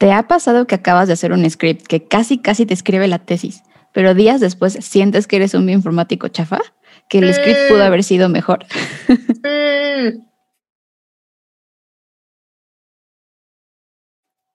¿Te ha pasado que acabas de hacer un script que casi casi te escribe la tesis, pero días después sientes que eres un bioinformático chafa? Que el script pudo haber sido mejor.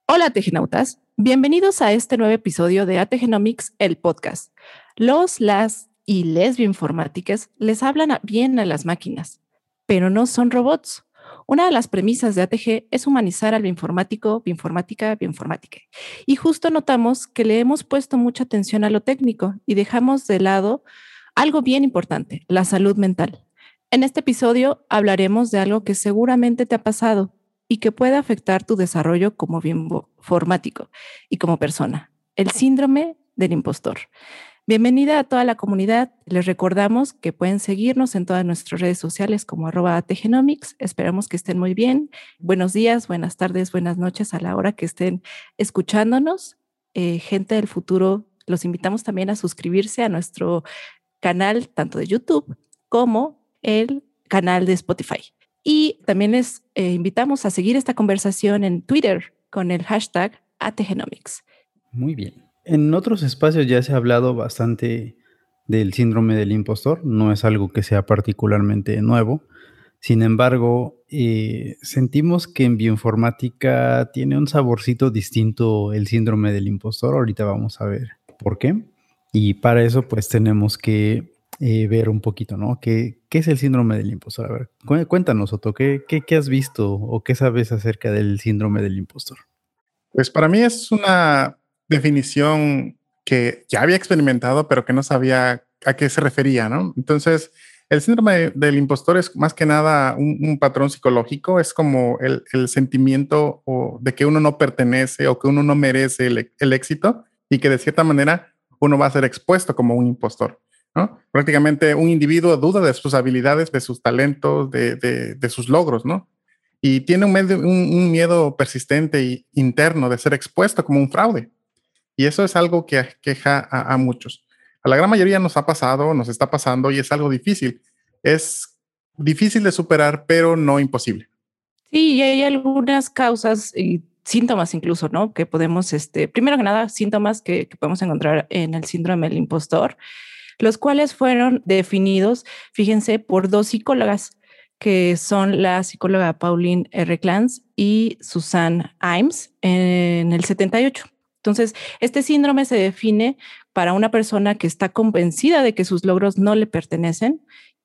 Hola, Tegenautas. Bienvenidos a este nuevo episodio de ATGenomics, el podcast. Los, las y les bioinformáticas les hablan bien a las máquinas, pero no son robots. Una de las premisas de ATG es humanizar al bioinformático, bioinformática, bioinformática. Y justo notamos que le hemos puesto mucha atención a lo técnico y dejamos de lado algo bien importante, la salud mental. En este episodio hablaremos de algo que seguramente te ha pasado y que puede afectar tu desarrollo como bioinformático y como persona, el síndrome del impostor. Bienvenida a toda la comunidad. Les recordamos que pueden seguirnos en todas nuestras redes sociales como arroba. Esperamos que estén muy bien. Buenos días, buenas tardes, buenas noches a la hora que estén escuchándonos. Eh, gente del futuro, los invitamos también a suscribirse a nuestro canal tanto de YouTube como el canal de Spotify. Y también les eh, invitamos a seguir esta conversación en Twitter con el hashtag ATGenomics. Muy bien. En otros espacios ya se ha hablado bastante del síndrome del impostor, no es algo que sea particularmente nuevo. Sin embargo, eh, sentimos que en bioinformática tiene un saborcito distinto el síndrome del impostor. Ahorita vamos a ver por qué. Y para eso, pues tenemos que eh, ver un poquito, ¿no? ¿Qué, ¿Qué, es el síndrome del impostor? A ver, cuéntanos, Otto, ¿qué, ¿qué, qué, has visto o qué sabes acerca del síndrome del impostor? Pues para mí es una definición que ya había experimentado, pero que no sabía a qué se refería, ¿no? Entonces, el síndrome del impostor es más que nada un, patrón psicológico, es como el, sentimiento de que uno no pertenece o que uno no merece el, éxito y que de cierta manera uno va a ser expuesto como un impostor, ¿no? Prácticamente un individuo duda de sus habilidades, de sus talentos, de, sus logros, ¿no? Y tiene un, un miedo persistente e interno de ser expuesto como un fraude. Y eso es algo que queja a, muchos. A la gran mayoría nos ha pasado, nos está pasando y es algo difícil. Es difícil de superar, pero no imposible. Sí, y hay algunas causas y síntomas incluso, ¿no? Que podemos, este, primero que nada, síntomas que, podemos encontrar en el síndrome del impostor, los cuales fueron definidos, fíjense, por dos psicólogas que son la psicóloga Pauline R. Clance y Susan Imes en el 78. Entonces, este síndrome se define para una persona que está convencida de que sus logros no le pertenecen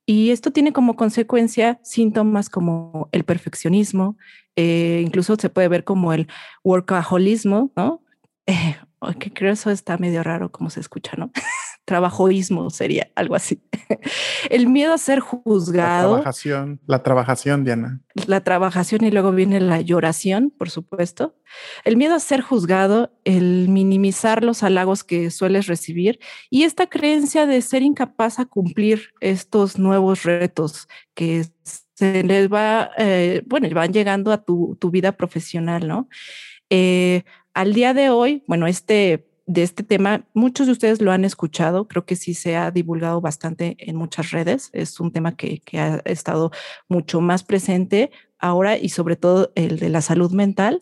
y esto tiene como consecuencia síntomas como el perfeccionismo, eh, incluso se puede ver como el workaholismo, ¿no? que creo eso está medio raro como se escucha, ¿no? trabajoísmo sería algo así. El miedo a ser juzgado. La trabajación, la trabajación, Diana. La trabajación y luego viene la lloración, por supuesto. El miedo a ser juzgado, el minimizar los halagos que sueles recibir y esta creencia de ser incapaz a cumplir estos nuevos retos que se les va, eh, bueno, van llegando a tu, vida profesional, ¿no? Eh, al día de hoy, bueno, este de este tema, muchos de ustedes lo han escuchado, creo que sí se ha divulgado bastante en muchas redes, es un tema que, ha estado mucho más presente ahora y sobre todo el de la salud mental.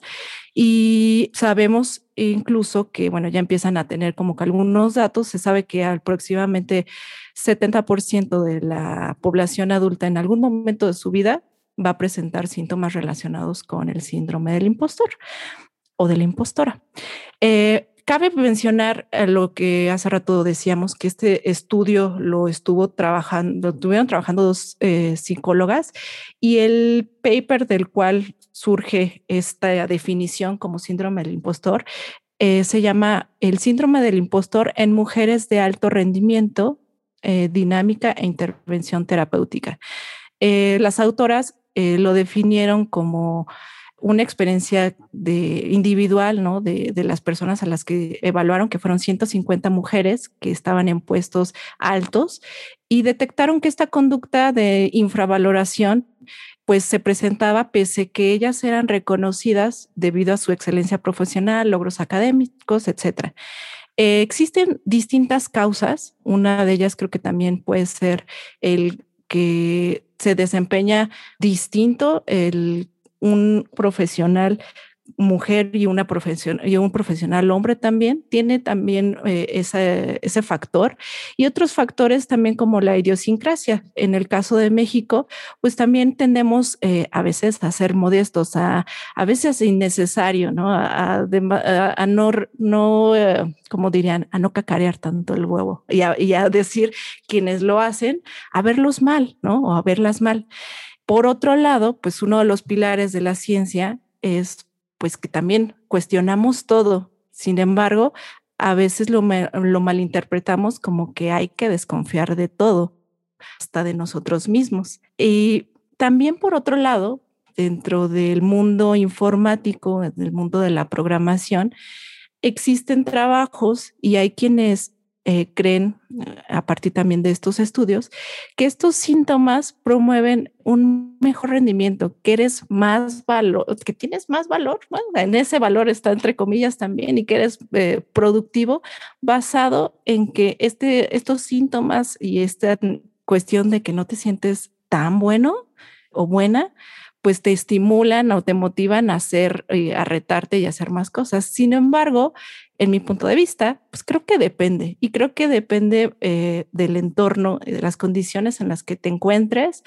Y sabemos incluso que, bueno, ya empiezan a tener como que algunos datos, se sabe que aproximadamente 70% de la población adulta en algún momento de su vida va a presentar síntomas relacionados con el síndrome del impostor o de la impostora. Eh, Cabe mencionar eh, lo que hace rato decíamos, que este estudio lo estuvo trabajando, estuvieron trabajando dos eh, psicólogas y el paper del cual surge esta definición como síndrome del impostor se llama el síndrome del impostor en mujeres de alto rendimiento, dinámica e intervención terapéutica. las autoras lo definieron como una experiencia de individual, ¿no? De, de, las personas a las que evaluaron, que fueron 150 mujeres que estaban en puestos altos y detectaron que esta conducta de infravaloración pues se presentaba pese que ellas eran reconocidas debido a su excelencia profesional, logros académicos, etcétera. Eh, existen distintas causas. Una de ellas creo que también puede ser el que se desempeña distinto el un profesional mujer y, una profesión, y un profesional hombre también, tiene también eh, ese, ese factor. Y otros factores también como la idiosincrasia. En el caso de México, pues también tendemos eh, a veces a ser modestos, a, a veces innecesario, ¿no? A, no, no eh, como dirían, a no cacarear tanto el huevo y a, y a decir quienes lo hacen, a verlos mal, ¿no? O a verlas mal. Por otro lado, pues uno de los pilares de la ciencia es pues que también cuestionamos todo. Sin embargo, a veces lo, lo malinterpretamos como que hay que desconfiar de todo, hasta de nosotros mismos. Y también por otro lado, dentro del mundo informático, del mundo de la programación, existen trabajos y hay quienes eh, creen, eh, a partir también de estos estudios, que estos síntomas promueven un mejor rendimiento, que eres más valor, que tienes más valor, bueno, en ese valor está entre comillas también, y que eres eh, productivo basado en que este, estos síntomas y esta cuestión de que no te sientes tan bueno o buena, pues te estimulan o te motivan a hacer, a retarte y a hacer más cosas. Sin embargo, en mi punto de vista, pues creo que depende y creo que depende eh, del entorno, de las condiciones en las que te encuentres,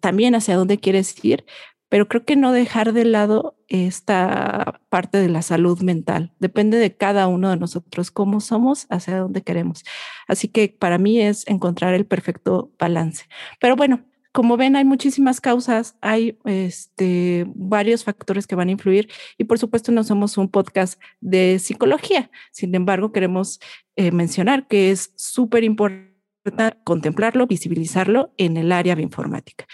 también hacia dónde quieres ir, pero creo que no dejar de lado esta parte de la salud mental. Depende de cada uno de nosotros, cómo somos, hacia dónde queremos. Así que para mí es encontrar el perfecto balance. Pero bueno, como ven, hay muchísimas causas, hay este, varios factores que van a influir y por supuesto no somos un podcast de psicología. Sin embargo, queremos eh, mencionar que es súper importante contemplarlo, visibilizarlo en el área bioinformática.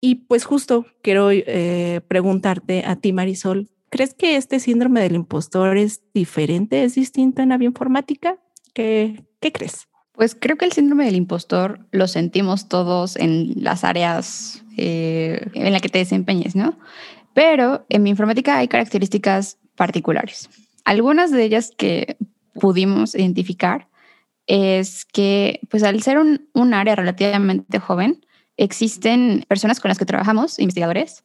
Y pues justo quiero eh, preguntarte a ti, Marisol, ¿crees que este síndrome del impostor es diferente, es distinto en la bioinformática? ¿Qué, qué crees? Pues creo que el síndrome del impostor lo sentimos todos en las áreas eh, en las que te desempeñes, ¿no? Pero en mi informática hay características particulares. Algunas de ellas que pudimos identificar es que, pues al ser un, un área relativamente joven, existen personas con las que trabajamos, investigadores,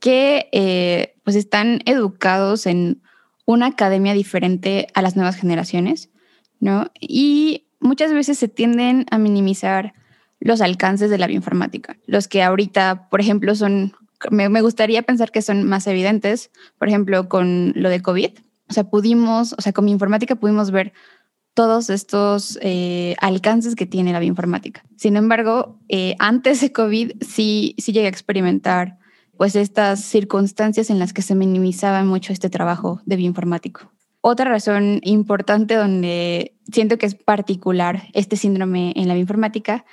que eh, pues están educados en una academia diferente a las nuevas generaciones, ¿no? Y muchas veces se tienden a minimizar los alcances de la bioinformática, los que ahorita, por ejemplo, son, me, gustaría pensar que son más evidentes, por ejemplo, con lo de COVID. O sea, pudimos, o sea, con mi informática pudimos ver todos estos eh, alcances que tiene la bioinformática. Sin embargo, eh, antes de COVID sí, sí llegué a experimentar pues estas circunstancias en las que se minimizaba mucho este trabajo de bioinformático. Otra razón importante donde siento que es particular este síndrome en la bioinformática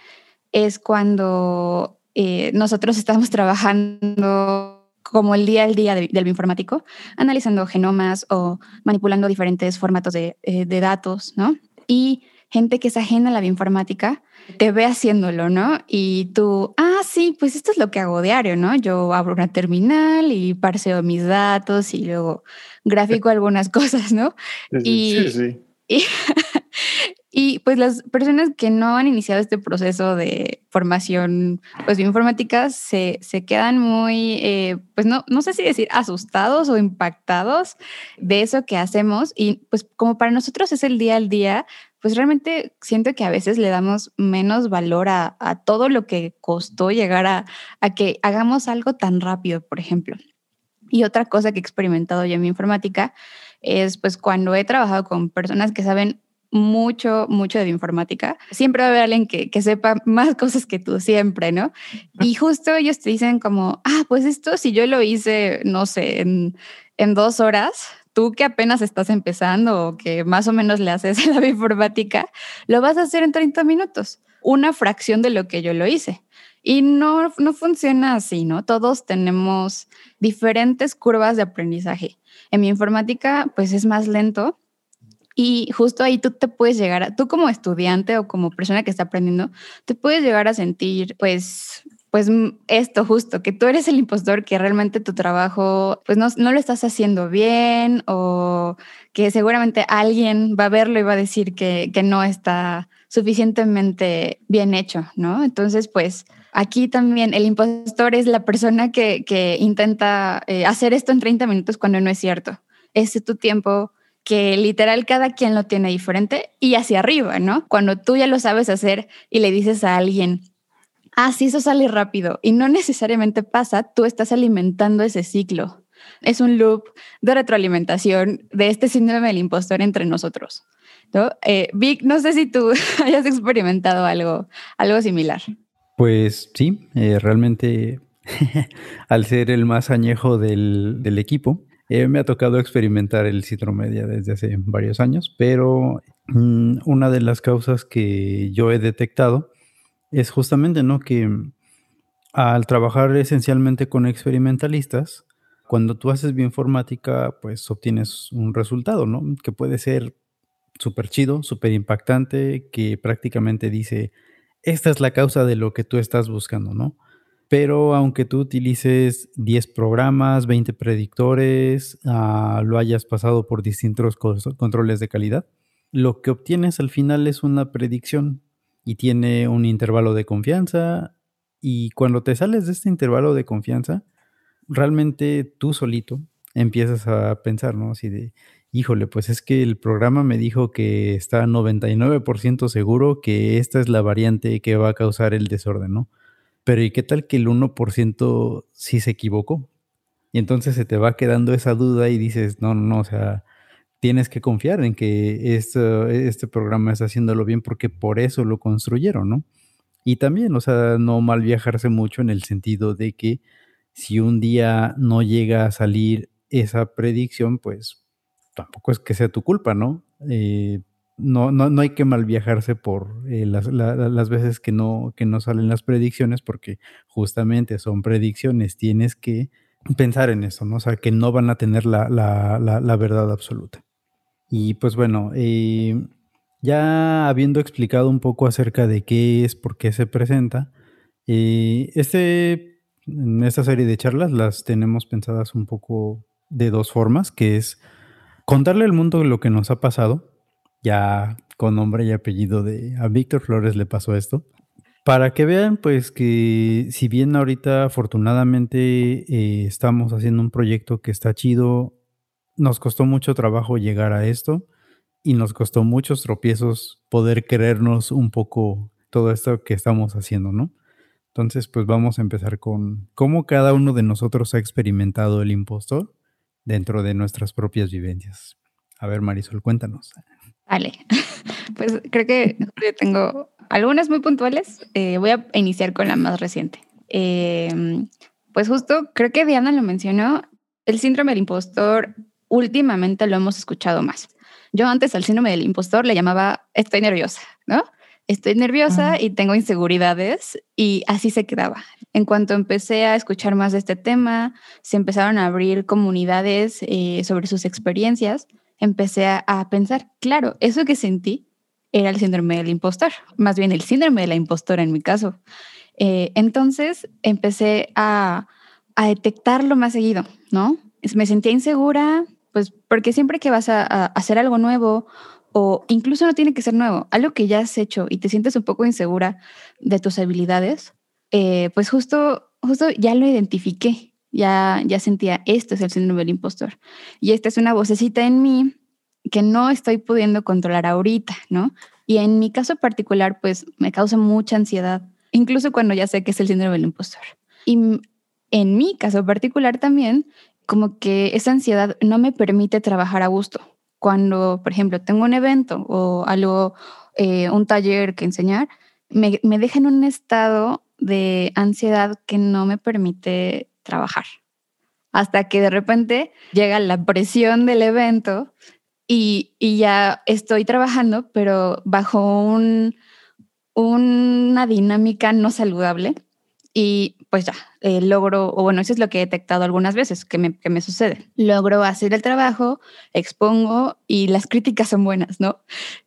es cuando eh, nosotros estamos trabajando como el día al día del bioinformático, analizando genomas o manipulando diferentes formatos de, eh, de datos, ¿no? Y gente que es ajena a la bioinformática te ve haciéndolo, ¿no? Y tú, ah, sí, pues esto es lo que hago diario, ¿no? Yo abro una terminal y parseo mis datos y luego gráfico algunas cosas, ¿no? Sí, sí. Y, y, pues las personas que no han iniciado este proceso de formación pues bioinformática se, se quedan muy, eh, pues no, no sé si decir asustados o impactados de eso que hacemos y pues como para nosotros es el día al día, pues realmente siento que a veces le damos menos valor a, todo lo que costó llegar a, que hagamos algo tan rápido, por ejemplo. Y otra cosa que he experimentado yo en mi informática es pues cuando he trabajado con personas que saben mucho, mucho de informática, siempre va a haber alguien que, que, sepa más cosas que tú, siempre, ¿no? Y justo ellos te dicen como, ah, pues esto si yo lo hice, no sé, en, en dos horas, tú que apenas estás empezando o que más o menos le haces la informática, lo vas a hacer en 30 minutos, una fracción de lo que yo lo hice. Y no, no funciona así, ¿no? Todos tenemos diferentes curvas de aprendizaje. En mi informática, pues es más lento, y justo ahí tú te puedes llegar a, tú como estudiante o como persona que está aprendiendo, te puedes llegar a sentir pues pues esto justo, que tú eres el impostor, que realmente tu trabajo pues no, no, lo estás haciendo bien o que seguramente alguien va a verlo y va a decir que, que no está suficientemente bien hecho, ¿no? Entonces, pues Aquí también el impostor es la persona que, intenta eh, hacer esto en 30 minutos cuando no es cierto. Es tu tiempo que literal cada quien lo tiene diferente y hacia arriba, ¿no? Cuando tú ya lo sabes hacer y le dices a alguien, ah, sí, eso sale rápido y no necesariamente pasa, tú estás alimentando ese ciclo. Es un loop de retroalimentación de este síndrome del impostor entre nosotros. ¿no? Eh, Vic, no sé si tú hayas experimentado algo, algo similar. Pues sí, eh, realmente al ser el más añejo del, equipo, eh, me ha tocado experimentar el citromedia desde hace varios años, pero mm, una de las causas que yo he detectado es justamente ¿no? que al trabajar esencialmente con experimentalistas, cuando tú haces bioinformática, pues obtienes un resultado, ¿no? Que puede ser súper chido, súper impactante, que prácticamente dice, esta es la causa de lo que tú estás buscando, ¿no? Pero aunque tú utilices 10 programas, 20 predictores, ah, lo hayas pasado por distintos controles de calidad, lo que obtienes al final es una predicción y tiene un intervalo de confianza. Y cuando te sales de este intervalo de confianza, realmente tú solito empiezas a pensar, ¿no? Así de, híjole, pues es que el programa me dijo que está 99% seguro que esta es la variante que va a causar el desorden, ¿no? Pero ¿y qué tal que el 1% sí se equivocó? Y entonces se te va quedando esa duda y dices, no, no, no, o sea, tienes que confiar en que este, programa está haciéndolo bien porque por eso lo construyeron, ¿no? Y también, o sea, no mal viajarse mucho en el sentido de que si un día no llega a salir esa predicción, pues tampoco es que sea tu culpa, ¿no? Eh, no, no, no, hay que mal viajarse por eh, las, veces que no, que no salen las predicciones, porque justamente son predicciones, tienes que pensar en eso, ¿no? O sea, que no van a tener la, verdad absoluta. Y pues bueno, eh, ya habiendo explicado un poco acerca de qué es, por qué se presenta, este, en esta serie de charlas las tenemos pensadas un poco de dos formas, que es contarle al mundo lo que nos ha pasado, ya con nombre y apellido de a Víctor Flores le pasó esto, para que vean pues que si bien ahorita afortunadamente eh, estamos haciendo un proyecto que está chido, nos costó mucho trabajo llegar a esto y nos costó muchos tropiezos poder creernos un poco todo esto que estamos haciendo, ¿no? Entonces, pues vamos a empezar con cómo cada uno de nosotros ha experimentado el impostor dentro de nuestras propias vivencias. A ver, Marisol, cuéntanos. Vale, pues creo que tengo algunas muy puntuales. Eh, voy a iniciar con la más reciente. Em, pues justo, creo que Diana lo mencionó, el síndrome del impostor últimamente lo hemos escuchado más. Yo antes al síndrome del impostor le llamaba estoy nerviosa, ¿no? Estoy nerviosa y tengo inseguridades y así se quedaba. En cuanto empecé a escuchar más de este tema, se empezaron a abrir comunidades eh, sobre sus experiencias, empecé a, pensar, claro, eso que sentí era el síndrome del impostor, más bien el síndrome de la impostora en mi caso. Eh, entonces empecé a, a detectarlo más seguido, ¿no? Me sentía insegura, pues porque siempre que vas a hacer algo nuevo o incluso no tiene que ser nuevo, algo que ya has hecho y te sientes un poco insegura de tus habilidades, eh, pues justo, justo ya lo identifiqué, ya, ya sentía, esto es el síndrome del impostor. Y esta es una vocecita en mí que no estoy pudiendo controlar ahorita, ¿no? Y en mi caso particular, pues me causa mucha ansiedad, incluso cuando ya sé que es el síndrome del impostor. Y en mi caso particular también, como que esa ansiedad no me permite trabajar a gusto cuando, por ejemplo, tengo un evento o algo, eh, un taller que enseñar, me, me deja en un estado de ansiedad que no me permite trabajar. Hasta que de repente llega la presión del evento y, y ya estoy trabajando, pero bajo un, una dinámica no saludable y pues ya, eh, logro, o bueno, eso es lo que he detectado algunas veces que me, que me sucede. Logro hacer el trabajo, expongo y las críticas son buenas, ¿no?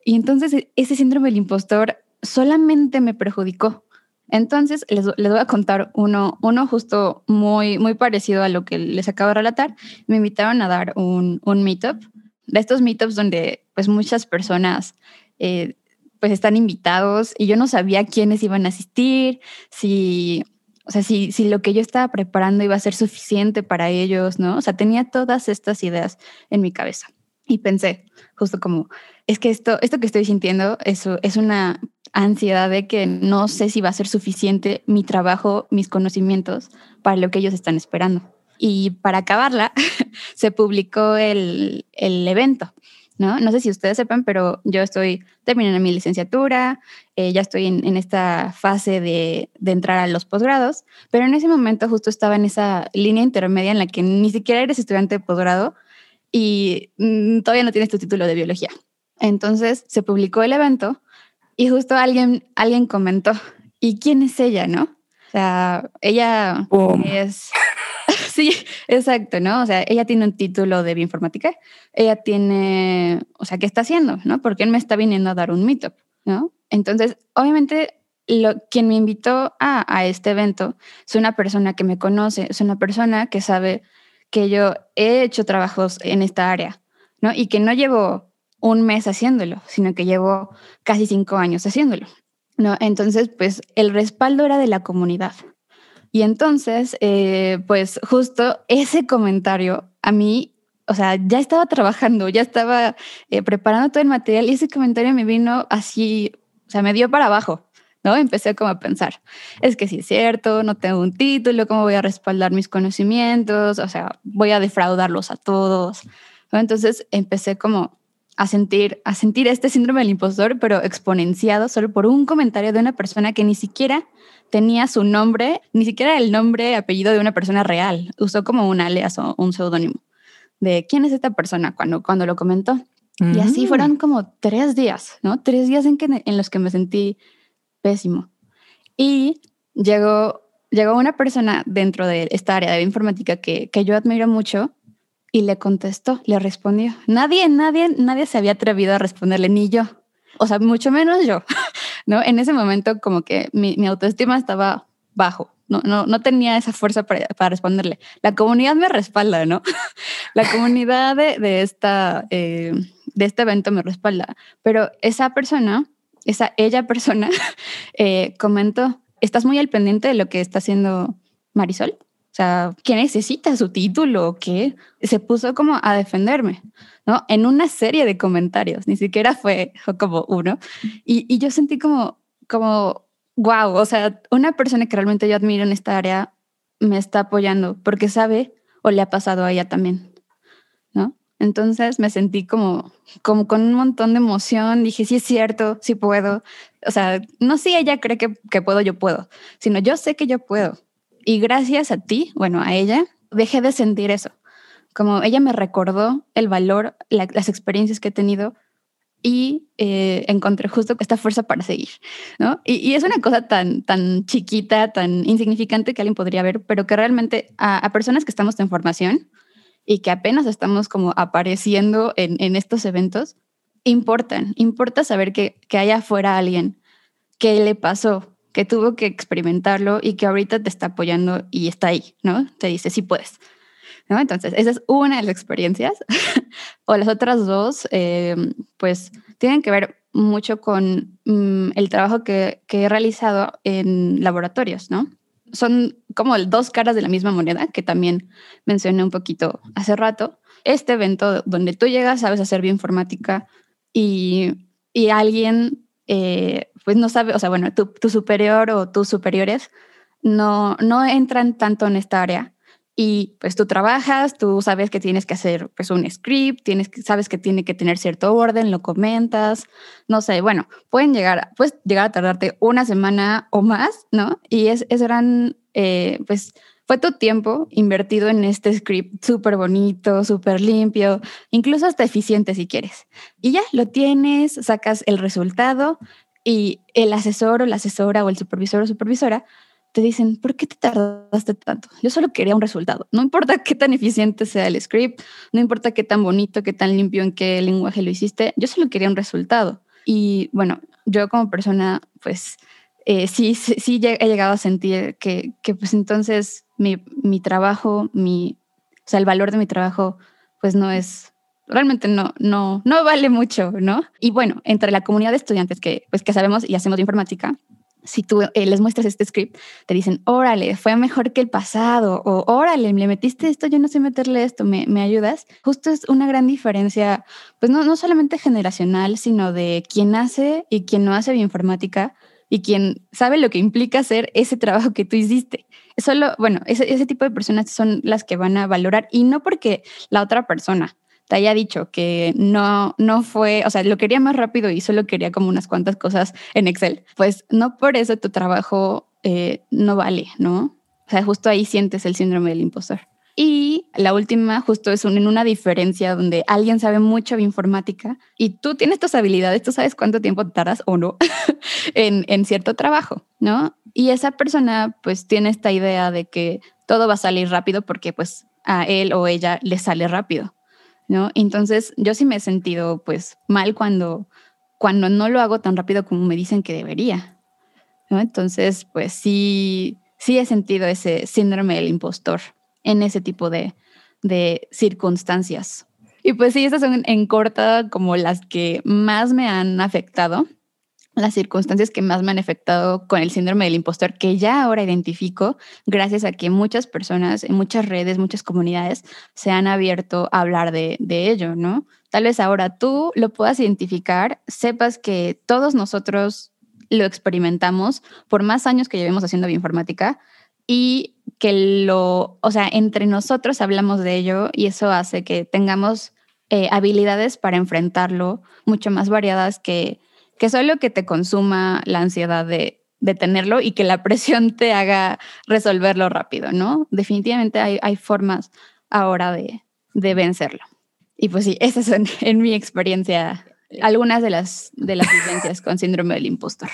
Y entonces e, ese síndrome del impostor solamente me perjudicó. Entonces les, les, voy a contar uno, uno justo muy, muy parecido a lo que les acabo de relatar. Me invitaron a dar un, un meetup, de estos meetups donde pues muchas personas eh, pues están invitados y yo no sabía quiénes iban a asistir, si, o sea, si, si lo que yo estaba preparando iba a ser suficiente para ellos, ¿no? O sea, tenía todas estas ideas en mi cabeza y pensé, justo como, es que esto, esto que estoy sintiendo eso es una ansiedad de que no sé si va a ser suficiente mi trabajo, mis conocimientos para lo que ellos están esperando. Y para acabarla, se publicó el, el evento. ¿No? No sé si ustedes sepan, pero yo estoy terminando mi licenciatura, eh, ya estoy en, en esta fase de, de, entrar a los posgrados, pero en ese momento justo estaba en esa línea intermedia en la que ni siquiera eres estudiante de posgrado y mm, todavía no tienes tu título de biología. Entonces se publicó el evento y justo alguien, alguien comentó, ¿y quién es ella, no? O sea, ella es Sí, exacto, ¿no? O sea, ella tiene un título de bioinformática, ella tiene, o sea, ¿qué está haciendo, no? Porque él me está viniendo a dar un meetup, ¿no? Entonces, obviamente, lo, quien me invitó a, a este evento es una persona que me conoce, es una persona que sabe que yo he hecho trabajos en esta área, ¿no? Y que no llevo un mes haciéndolo, sino que llevo casi cinco años haciéndolo, ¿no? Entonces, pues el respaldo era de la comunidad, y entonces, eh, pues justo ese comentario a mí, o sea, ya estaba trabajando, ya estaba eh, preparando todo el material y ese comentario me vino así, o sea, me dio para abajo. ¿no? Empecé como a pensar, es que sí es cierto, no tengo un título, ¿cómo voy a respaldar mis conocimientos? O sea, voy a defraudarlos a todos. Entonces empecé como a sentir, a sentir este síndrome del impostor, pero exponenciado solo por un comentario de una persona que ni siquiera tenía su nombre, ni siquiera el nombre, apellido de una persona real. Usó como un alias o un seudónimo de quién es esta persona cuando, cuando lo comentó. Y así mm. fueron como tres días, ¿no? Tres días en, que, en los que me sentí pésimo. Y llegó, llegó una persona dentro de esta área de informática que, que yo admiro mucho y le contestó, le respondió. Nadie, nadie, nadie se había atrevido a responderle, ni yo. O sea, mucho menos yo, ¿no? En ese momento como que mi, mi autoestima estaba bajo, no, no, no tenía esa fuerza para, para, responderle. La comunidad me respalda, ¿no? La comunidad de, de esta, eh, de este evento me respalda, pero esa persona, esa ella persona, eh, comentó, ¿estás muy al pendiente de lo que está haciendo Marisol? Sea, ¿qué necesita su título? ¿Qué? Se puso como a defenderme, ¿no? En una serie de comentarios, ni siquiera fue como uno. Y, y yo sentí como, como, wow, o sea, una persona que realmente yo admiro en esta área me está apoyando porque sabe o le ha pasado a ella también, ¿no? Entonces me sentí como, como con un montón de emoción. Dije, sí es cierto, sí puedo. O sea, no si ella cree que, que puedo, yo puedo, sino yo sé que yo puedo. Y gracias a ti, bueno, a ella, dejé de sentir eso. Como ella me recordó el valor, las experiencias que he tenido y eh, encontré justo esta fuerza para seguir, ¿no? Y, es una cosa tan, tan chiquita, tan insignificante que alguien podría ver, pero que realmente a, personas que estamos en formación y que apenas estamos como apareciendo en, en estos eventos, importan, importa saber que, que haya afuera alguien que le pasó que tuvo que experimentarlo y que ahorita te está apoyando y está ahí, ¿no? Te dice, sí puedes. ¿No? Entonces, esa es una de las experiencias. o las otras dos, eh, pues, tienen que ver mucho con mm, el trabajo que, que, he realizado en laboratorios, ¿no? Son como dos caras de la misma moneda, que también mencioné un poquito hace rato. Este evento donde tú llegas, sabes hacer bioinformática y, y alguien eh, pues no sabe, o sea, bueno, tu, superior o tus superiores no, no entran tanto en esta área y pues tú trabajas, tú sabes que tienes que hacer pues un script, tienes que, sabes que tiene que tener cierto orden, lo comentas, no sé, bueno, pueden llegar, puedes llegar a tardarte una semana o más, ¿no? Y es, es gran, eh, pues fue tu tiempo invertido en este script súper bonito, súper limpio, incluso hasta eficiente si quieres. Y ya lo tienes, sacas el resultado y el asesor o la asesora o el supervisor o supervisora te dicen, ¿por qué te tardaste tanto? Yo solo quería un resultado. No importa qué tan eficiente sea el script, no importa qué tan bonito, qué tan limpio, en qué lenguaje lo hiciste, yo solo quería un resultado. Y bueno, yo como persona, pues eh, sí, sí, he llegado a sentir que, que pues entonces mi, mi, trabajo, mi, o sea, el valor de mi trabajo, pues no es realmente no, no, no vale mucho, ¿no? Y bueno, entre la comunidad de estudiantes que, pues, que sabemos y hacemos informática, si tú eh, les muestras este script, te dicen, órale, fue mejor que el pasado, o órale, le metiste esto, yo no sé meterle esto, ¿me, me ayudas? Justo es una gran diferencia, pues no, no solamente generacional, sino de quién hace y quién no hace bioinformática y quien sabe lo que implica hacer ese trabajo que tú hiciste. Solo, bueno, ese, ese tipo de personas son las que van a valorar y no porque la otra persona te haya dicho que no, no fue, o sea, lo quería más rápido y solo quería como unas cuantas cosas en Excel, pues no por eso tu trabajo eh, no vale, ¿no? O sea, justo ahí sientes el síndrome del impostor. Y la última justo es en una diferencia donde alguien sabe mucho de informática y tú tienes tus habilidades, tú sabes cuánto tiempo tardas o no en, en cierto trabajo, ¿no? Y esa persona pues tiene esta idea de que todo va a salir rápido porque pues a él o ella le sale rápido. ¿No? Entonces yo sí me he sentido pues mal cuando, cuando no lo hago tan rápido como me dicen que debería, ¿no? Entonces pues sí, sí he sentido ese síndrome del impostor en ese tipo de, de circunstancias. Y pues sí, esas son en corta como las que más me han afectado las circunstancias que más me han afectado con el síndrome del impostor, que ya ahora identifico gracias a que muchas personas en muchas redes, muchas comunidades se han abierto a hablar de, ello, ¿no? Tal vez ahora tú lo puedas identificar, sepas que todos nosotros lo experimentamos por más años que llevemos haciendo bioinformática y que lo, o sea, entre nosotros hablamos de ello y eso hace que tengamos eh, habilidades para enfrentarlo mucho más variadas que que solo que te consuma la ansiedad de, de tenerlo y que la presión te haga resolverlo rápido, ¿no? Definitivamente hay, hay formas ahora de, de, vencerlo. Y pues sí, esas son en mi experiencia algunas de las, de las vivencias con síndrome del impostor.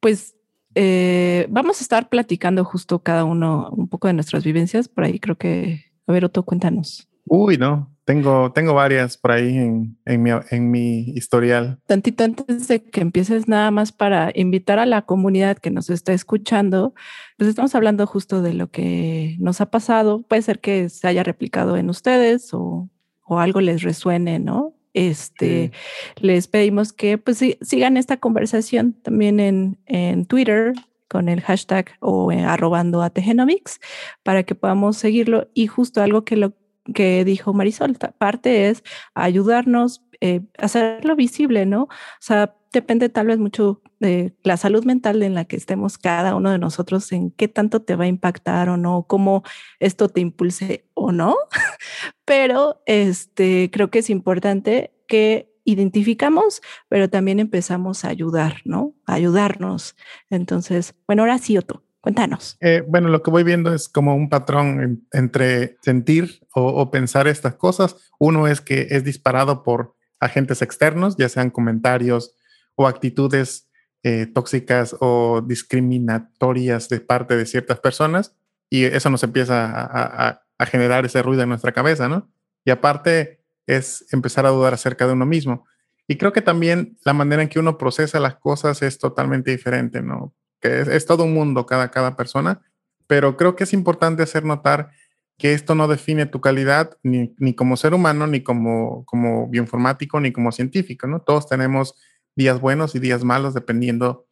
Pues eh, vamos a estar platicando justo cada uno un poco de nuestras vivencias. Por ahí creo que, a ver, Otto, cuéntanos. Uy, no, tengo, tengo varias por ahí en, en, mi, en mi historial. Tantito antes de que empieces, nada más para invitar a la comunidad que nos está escuchando, pues estamos hablando justo de lo que nos ha pasado. Puede ser que se haya replicado en ustedes o, o algo les resuene, ¿no? Este, sí. les pedimos que pues sigan esta conversación también en, en Twitter, con el hashtag o eh, arrobando a Tegenomics para que podamos seguirlo. Y justo algo que lo que dijo Marisol, parte es ayudarnos, eh, hacerlo visible, ¿no? O sea, depende tal vez mucho de la salud mental en la que estemos cada uno de nosotros, en qué tanto te va a impactar o no, cómo esto te impulse o no. Pero este, creo que es importante que identificamos, pero también empezamos a ayudar, ¿no? A ayudarnos. Entonces, bueno, ahora sí, Otto. Cuéntanos. Eh, bueno, lo que voy viendo es como un patrón en, entre sentir o, pensar estas cosas. Uno es que es disparado por agentes externos, ya sean comentarios o actitudes eh, tóxicas o discriminatorias de parte de ciertas personas. Y eso nos empieza a, a generar ese ruido en nuestra cabeza, ¿no? Y aparte es empezar a dudar acerca de uno mismo. Y creo que también la manera en que uno procesa las cosas es totalmente diferente, ¿no? Que es, todo un mundo cada, cada persona, pero creo que es importante hacer notar que esto no define tu calidad ni, ni como ser humano, ni como, como bioinformático, ni como científico, ¿no? Todos tenemos días buenos y días malos dependiendo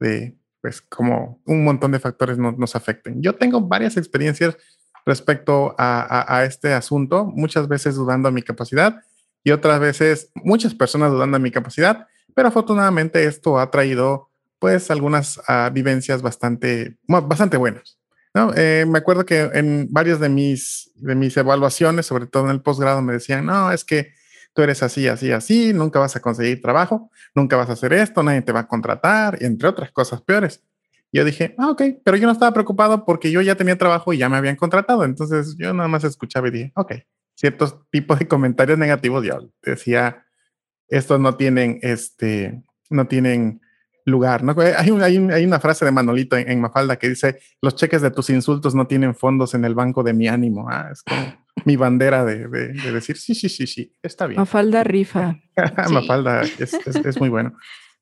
de, pues, como un montón de factores no, nos afecten. Yo tengo varias experiencias respecto a, a, a este asunto, muchas veces dudando de mi capacidad y otras veces muchas personas dudando de mi capacidad, pero afortunadamente esto ha traído pues algunas uh, vivencias bastante, bastante buenas. ¿no? Eh, me acuerdo que en varias de mis, de mis evaluaciones, sobre todo en el posgrado, me decían, no, es que tú eres así, así, así, nunca vas a conseguir trabajo, nunca vas a hacer esto, nadie te va a contratar, entre otras cosas peores. Yo dije, ah, ok, pero yo no estaba preocupado porque yo ya tenía trabajo y ya me habían contratado. Entonces yo nada más escuchaba y dije, ok, ciertos tipos de comentarios negativos, yo decía, estos no tienen, este, no tienen lugar. ¿no? Hay, un, hay, un, hay, una frase de Manolito en, en, Mafalda que dice, los cheques de tus insultos no tienen fondos en el banco de mi ánimo. Ah, es como mi bandera de, de, de, decir, sí, sí, sí, sí, está bien. Mafalda rifa. Mafalda es, es, es, muy bueno.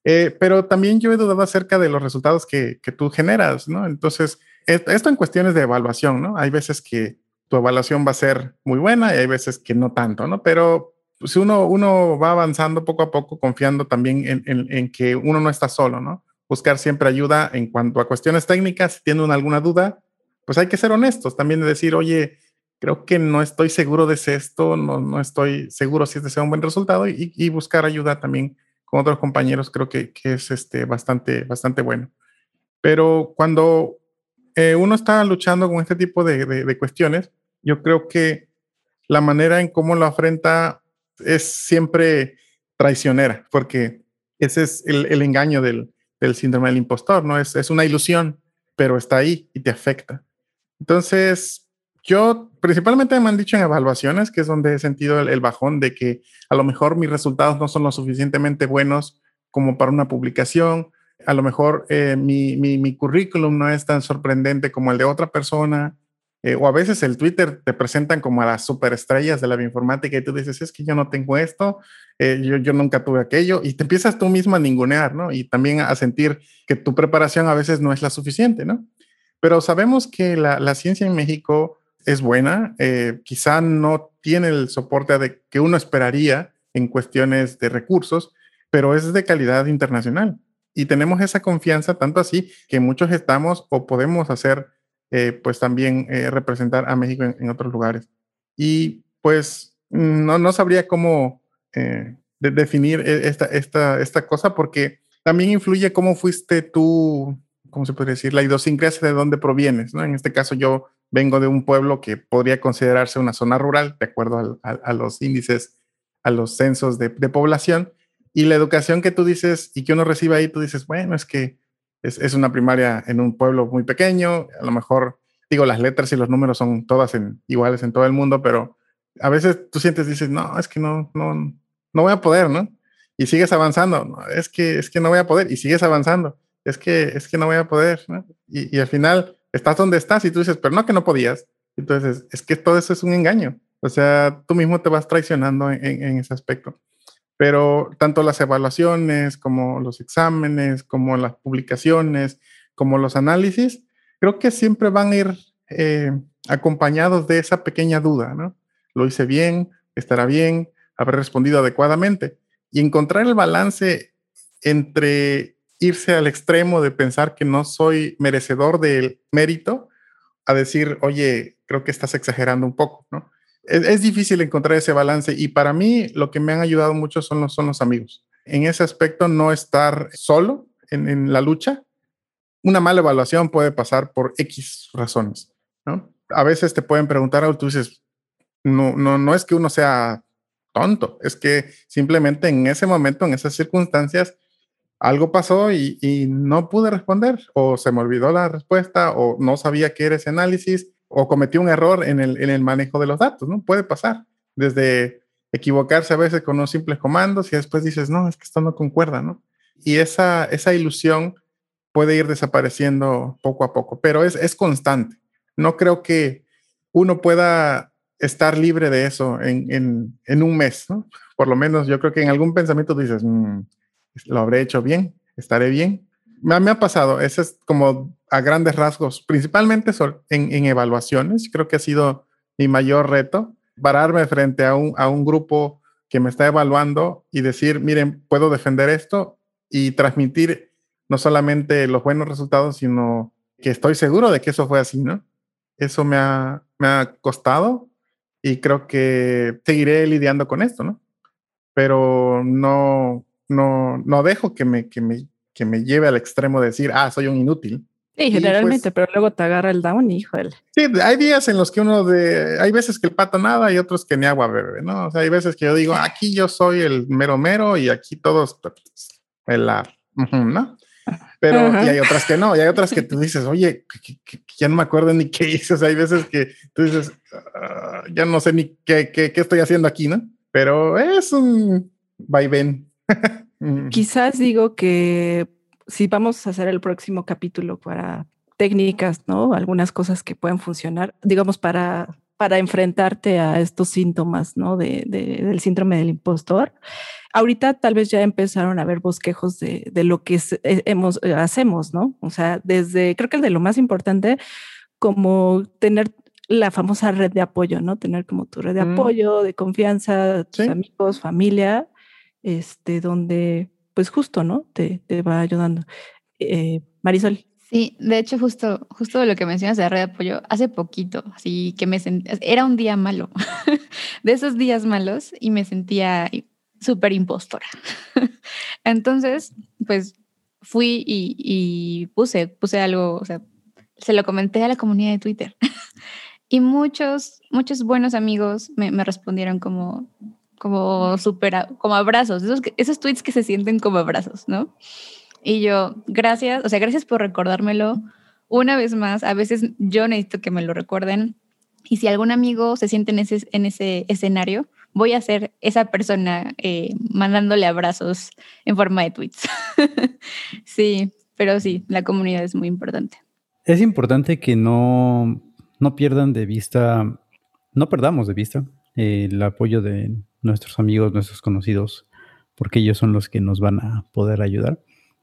Eh, pero también yo he dudado acerca de los resultados que, que tú generas, ¿no? Entonces, esto en cuestiones de evaluación, ¿no? Hay veces que tu evaluación va a ser muy buena y hay veces que no tanto, ¿no? Pero si uno, uno va avanzando poco a poco, confiando también en, en, que uno no está solo, ¿no? Buscar siempre ayuda en cuanto a cuestiones técnicas, si tienen alguna duda, pues hay que ser honestos también de decir, oye, creo que no estoy seguro de esto, no, no estoy seguro si este sea un buen resultado y, y buscar ayuda también con otros compañeros creo que, que, es este, bastante, bastante bueno. Pero cuando eh, uno está luchando con este tipo de, de, cuestiones, yo creo que la manera en cómo lo afrenta es siempre traicionera, porque ese es el, el engaño del, del, síndrome del impostor, ¿no? Es, es una ilusión, pero está ahí y te afecta. Entonces, yo principalmente me han dicho en evaluaciones, que es donde he sentido el, bajón de que a lo mejor mis resultados no son lo suficientemente buenos como para una publicación, a lo mejor eh, mi, mi, mi, currículum no es tan sorprendente como el de otra persona, eh, o a veces el Twitter te presentan como a las superestrellas de la bioinformática y tú dices, es que yo no tengo esto, eh, yo, yo nunca tuve aquello, y te empiezas tú mismo a ningunear, ¿no? Y también a sentir que tu preparación a veces no es la suficiente, ¿no? Pero sabemos que la, la ciencia en México es buena, eh, quizá no tiene el soporte que uno esperaría en cuestiones de recursos, pero es de calidad internacional. Y tenemos esa confianza tanto así que muchos estamos o podemos hacer, eh, pues también eh, representar a México en, otros lugares. Y pues no, no sabría cómo definir e, esta, esta, esta cosa porque también influye cómo fuiste tú, ¿cómo se puede decir? La idiosincrasia de dónde provienes, ¿no? En este caso yo vengo de un pueblo que podría considerarse una zona rural, de acuerdo a, los índices, a los censos de, población, y la educación que tú dices y que uno recibe ahí, tú dices, bueno, es que es, una primaria en un pueblo muy pequeño, a lo mejor, digo, las letras y los números son todas en, iguales en todo el mundo, pero a veces tú sientes, dices, no, es que no, no, no voy a poder, ¿no? Y sigues avanzando, es que, es que no voy a poder, y sigues avanzando, es que, es que no voy a poder, ¿no? y, y al final estás donde estás y tú dices, pero no que no podías. Entonces, es que todo eso es un engaño. O sea, tú mismo te vas traicionando en, ese aspecto. Pero tanto las evaluaciones como los exámenes, como las publicaciones, como los análisis, creo que siempre van a ir eh, acompañados de esa pequeña duda, ¿no? Lo hice bien, estará bien, habré respondido adecuadamente. Y encontrar el balance entre irse al extremo de pensar que no soy merecedor del mérito a decir, oye, creo que estás exagerando un poco, ¿no? Es, difícil encontrar ese balance y para mí lo que me han ayudado mucho son los, amigos. En ese aspecto, no estar solo en, la lucha. Una mala evaluación puede pasar por X razones. A veces te pueden preguntar algo, tú dices, no, no, no es que uno sea tonto, es que simplemente en ese momento, en esas circunstancias, algo pasó y, no pude responder, o se me olvidó la respuesta, o no sabía qué era ese análisis, o cometí un error en el, en el manejo de los datos, ¿no? Puede pasar. Desde equivocarse a veces con unos simples comandos y después dices, no, es que esto no concuerda, ¿no? Y esa, esa ilusión puede ir desapareciendo poco a poco, pero es, es constante. No creo que uno pueda estar libre de eso en, en, un mes, ¿no? Por lo menos yo creo que en algún pensamiento dices, mmm, lo habré hecho bien, estaré bien. Me, ha pasado, eso es como a grandes rasgos, principalmente en, en, evaluaciones, creo que ha sido mi mayor reto, pararme frente a un, a un grupo que me está evaluando y decir, miren, puedo defender esto y transmitir no solamente los buenos resultados, sino que estoy seguro de que eso fue así, ¿no? Eso me ha, me ha costado y creo que seguiré lidiando con esto, ¿no? Pero no, no, no dejo que me, que, me, que me lleve al extremo de decir, ah, soy un inútil. Sí, generalmente, pues pero luego te agarra el down, híjole. Sí, hay días en los que uno de, hay veces que el pato nada y otros que ni agua bebe, ¿no? O sea, hay veces que yo digo, aquí yo soy el mero mero y aquí todos, el, la, ¿no? Pero, y hay otras que no, y hay otras que tú dices, oye, ya no me acuerdo ni qué hice, o sea, hay veces que tú dices, ah, ya no sé ni qué, qué, qué estoy haciendo aquí, ¿no? Pero es un vaivén. Quizás digo que si vamos a hacer el próximo capítulo para técnicas, ¿no? Algunas cosas que pueden funcionar, digamos, para, para enfrentarte a estos síntomas, ¿no? De, del síndrome del impostor. Ahorita tal vez ya empezaron a haber bosquejos de, de lo que eh, hemos, eh, hacemos, ¿no? O sea, desde, creo que de lo más importante, como tener la famosa red de apoyo, ¿no? Tener como tu red de mm. apoyo, de confianza, tus amigos, familia, este, donde, pues justo, ¿no? Te, te va ayudando. Eh, Marisol. Sí, de hecho, justo, justo lo que mencionas de red de apoyo, hace poquito, así que me sentía, era un día malo, de esos días malos, y me sentía súper impostora. Entonces, pues fui y, puse, puse algo, o sea, se lo comenté a la comunidad de Twitter. y muchos, muchos buenos amigos me, respondieron como, como super, como abrazos, esos, esos tweets que se sienten como abrazos, ¿no? Y yo, gracias, o sea, gracias por recordármelo una vez más. A veces yo necesito que me lo recuerden. Y si algún amigo se siente en ese, en ese escenario, voy a ser esa persona eh, mandándole abrazos en forma de tweets. sí, pero sí, la comunidad es muy importante. Es importante que no, no pierdan de vista, no perdamos de vista eh, el apoyo de nuestros amigos, nuestros conocidos, porque ellos son los que nos van a poder ayudar.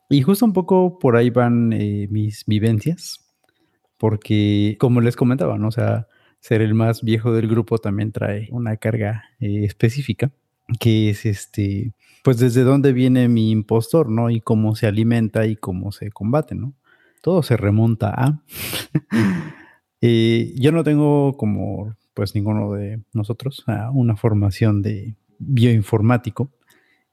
Y justo un poco por ahí van eh, mis vivencias, porque como les comentaba, ¿no? Sea, ser el más viejo del grupo también trae una carga eh, específica, que es este, pues desde dónde viene mi impostor, ¿no? Y cómo se alimenta y cómo se combate, ¿no? Todo se remonta a... Eh, yo no tengo como, pues ninguno de nosotros, una formación de bioinformático,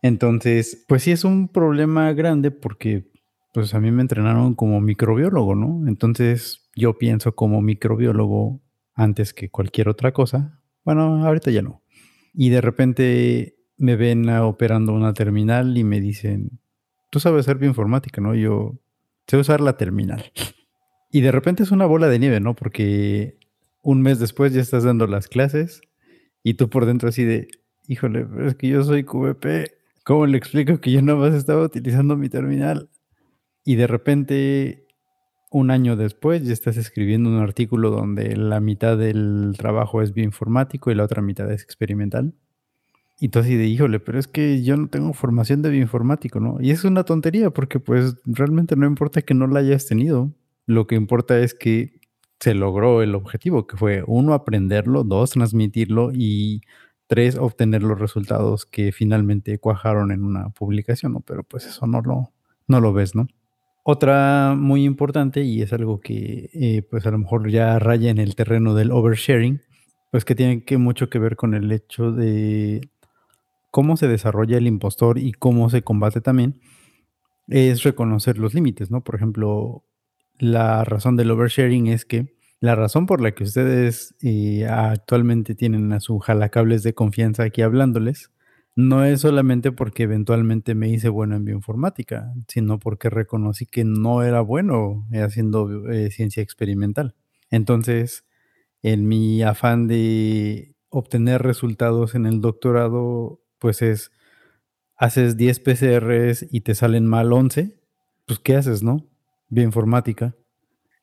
entonces, pues sí es un problema grande porque pues a mí me entrenaron como microbiólogo, ¿no? Entonces yo pienso como microbiólogo antes que cualquier otra cosa. Bueno, ahorita ya no. Y de repente me ven operando una terminal y me dicen, tú sabes hacer bioinformática, ¿no? Yo sé usar la terminal. Y de repente es una bola de nieve, ¿no? Porque un mes después ya estás dando las clases y tú por dentro así de, híjole, pero es que yo soy QVP ¿Cómo le explico que yo no más estaba utilizando mi terminal? Y de repente, un año después, ya estás escribiendo un artículo donde la mitad del trabajo es bioinformático y la otra mitad es experimental. Y tú así de, híjole, pero es que yo no tengo formación de bioinformático, ¿no? Y es una tontería porque pues realmente no importa que no la hayas tenido. Lo que importa es que se logró el objetivo, que fue uno, aprenderlo, dos, transmitirlo y tres, obtener los resultados que finalmente cuajaron en una publicación, ¿no? Pero pues eso no lo, no lo ves, ¿no? Otra muy importante, y es algo que eh, pues a lo mejor ya raya en el terreno del oversharing, pues que tiene que mucho que ver con el hecho de cómo se desarrolla el impostor y cómo se combate también, es reconocer los límites, ¿no? Por ejemplo, la razón del oversharing es que la razón por la que ustedes eh, actualmente tienen a su jalacables de confianza aquí hablándoles no es solamente porque eventualmente me hice bueno en bioinformática, sino porque reconocí que no era bueno haciendo eh, ciencia experimental. Entonces, en mi afán de obtener resultados en el doctorado, pues es, haces 10 PCRs y te salen mal 11, pues ¿qué haces, no? Bioinformática.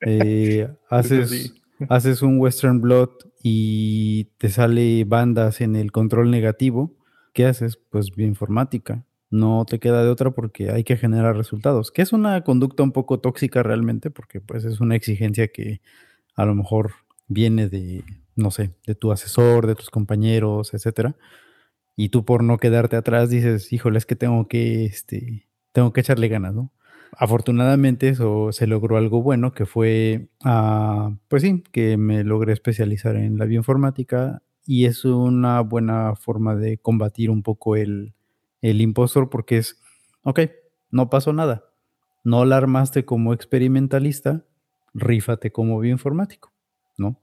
Eh, haces, haces un Western Blot y te sale bandas en el control negativo. ¿Qué haces? Pues bioinformática. No te queda de otra porque hay que generar resultados. Que es una conducta un poco tóxica realmente, porque pues es una exigencia que a lo mejor viene de, no sé, de tu asesor, de tus compañeros, etcétera. Y tú por no quedarte atrás dices, híjole, es que tengo que, este, tengo que echarle ganas, ¿no? Afortunadamente eso se logró algo bueno, que fue, ah, pues sí, que me logré especializar en la bioinformática y es una buena forma de combatir un poco el, el impostor porque es, ok, no pasó nada, no la armaste como experimentalista, rífate como bioinformático, ¿no?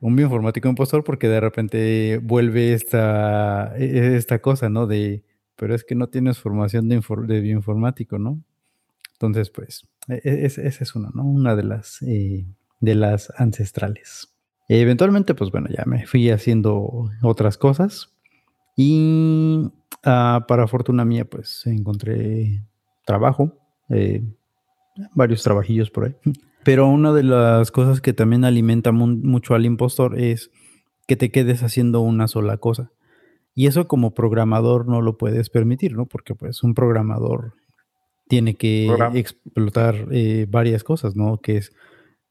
Un bioinformático impostor porque de repente vuelve esta, e, esta cosa, ¿no? De, pero es que no tienes formación de bioinformático, ¿no? Entonces, pues, e, e, esa es una, ¿no? Una de las, eh, de las ancestrales. Eventualmente, pues bueno, ya me fui haciendo otras cosas y ah, para fortuna mía, pues encontré trabajo, eh, varios trabajillos por ahí. Pero una de las cosas que también alimenta mucho al impostor es que te quedes haciendo una sola cosa. Y eso como programador no lo puedes permitir, ¿no? Porque pues un programador tiene que explotar eh, varias cosas, ¿no? Que es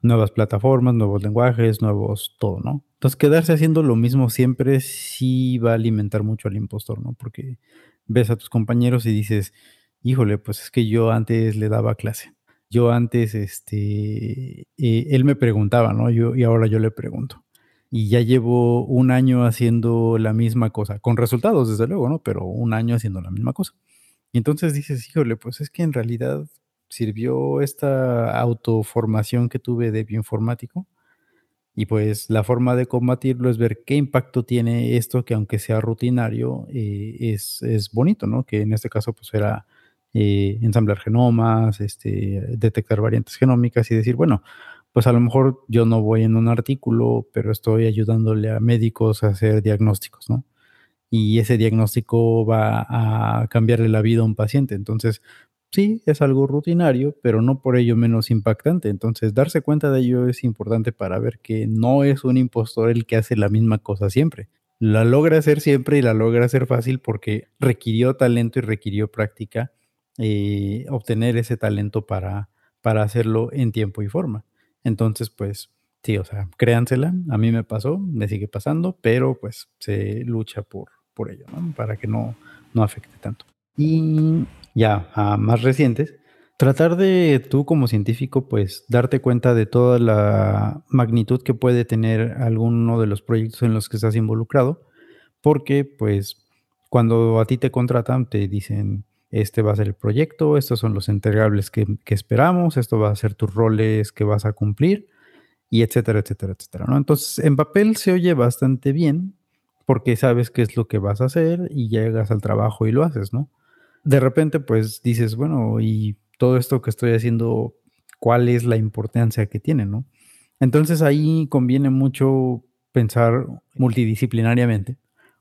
nuevas plataformas, nuevos lenguajes, nuevos todo, ¿no? Entonces, quedarse haciendo lo mismo siempre sí va a alimentar mucho al impostor, ¿no? Porque ves a tus compañeros y dices, híjole, pues es que yo antes le daba clase. Yo antes, este, eh, él me preguntaba, ¿no? Yo, y ahora yo le pregunto. Y ya llevo un año haciendo la misma cosa, con resultados, desde luego, ¿no? Pero un año haciendo la misma cosa. Y entonces dices, híjole, pues es que en realidad sirvió esta autoformación que tuve de bioinformático. Y pues la forma de combatirlo es ver qué impacto tiene esto que aunque sea rutinario, eh, es, es, bonito, ¿no? Que en este caso pues era eh, ensamblar genomas, este, detectar variantes genómicas y decir, bueno, pues a lo mejor yo no voy en un artículo, pero estoy ayudándole a médicos a hacer diagnósticos, ¿no? Y ese diagnóstico va a cambiarle la vida a un paciente. Entonces, sí, es algo rutinario, pero no por ello menos impactante. Entonces, darse cuenta de ello es importante para ver que no es un impostor el que hace la misma cosa siempre. La logra hacer siempre y la logra hacer fácil porque requirió talento y requirió práctica eh, obtener ese talento para, para hacerlo en tiempo y forma. Entonces, pues sí, o sea, créansela, a mí me pasó, me sigue pasando, pero pues se lucha por, por ello. Para que no, no afecte tanto. Y ya a más recientes, tratar de tú como científico, pues darte cuenta de toda la magnitud que puede tener alguno de los proyectos en los que estás involucrado, porque pues cuando a ti te contratan, te dicen, este va a ser el proyecto, estos son los entregables que, esperamos, esto va a ser tus roles que vas a cumplir, y etcétera, etcétera, etcétera. ¿no? Entonces, en papel se oye bastante bien porque sabes qué es lo que vas a hacer y llegas al trabajo y lo haces, ¿no? De repente, pues dices, bueno, y todo esto que estoy haciendo, ¿cuál es la importancia que tiene, ¿no? Entonces ahí conviene mucho pensar multidisciplinariamente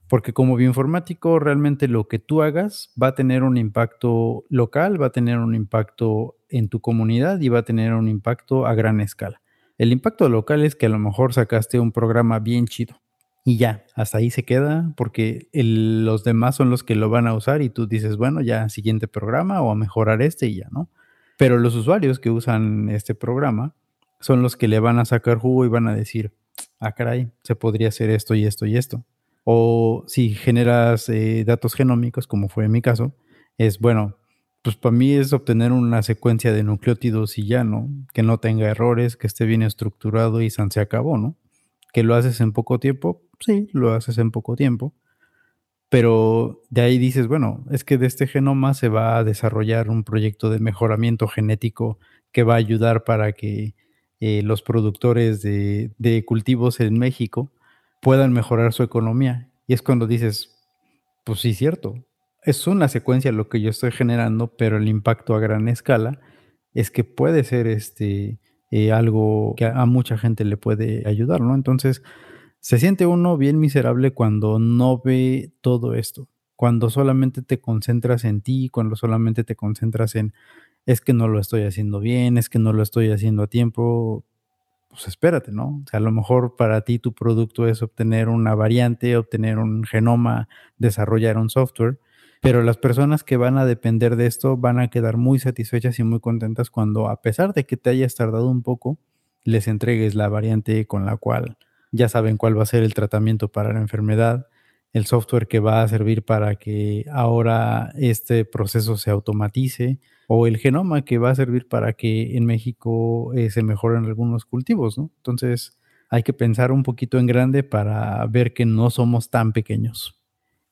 porque como bioinformático, realmente lo que tú hagas va a tener un impacto local, va a tener un impacto en tu comunidad y va a tener un impacto a gran escala. El impacto local es que a lo mejor sacaste un programa bien chido y ya, hasta ahí se queda porque los demás son los que lo van a usar y tú dices, bueno, ya siguiente programa o a mejorar este y ya, ¿no? Pero los usuarios que usan este programa son los que le van a sacar jugo y van a decir, ah, caray, se podría hacer esto y esto y esto. O si generas eh, datos genómicos, como fue en mi caso, es bueno, pues para mí es obtener una secuencia de nucleótidos y ya, ¿no? Que no tenga errores, que esté bien estructurado y se acabó, ¿no? Que lo haces en poco tiempo, sí, lo haces en poco tiempo. Pero de ahí dices, bueno, es que de este genoma se va a desarrollar un proyecto de mejoramiento genético que va a ayudar para que eh, los productores de, cultivos en México puedan mejorar su economía. Y es cuando dices, pues sí, cierto, es una secuencia lo que yo estoy generando, pero el impacto a gran escala es que puede ser este, eh, algo que a, mucha gente le puede ayudar, ¿no? Entonces, se siente uno bien miserable cuando no ve todo esto, cuando solamente te concentras en ti, cuando solamente te concentras en, es que no lo estoy haciendo bien, es que no lo estoy haciendo a tiempo, pues espérate, ¿no? O sea, a lo mejor para ti tu producto es obtener una variante, obtener un genoma, desarrollar un software, pero las personas que van a depender de esto van a quedar muy satisfechas y muy contentas cuando, a pesar de que te hayas tardado un poco, les entregues la variante con la cual ya saben cuál va a ser el tratamiento para la enfermedad, el software que va a servir para que ahora este proceso se automatice, o el genoma que va a servir para que en México eh, se mejoren algunos cultivos. Entonces hay que pensar un poquito en grande para ver que no somos tan pequeños.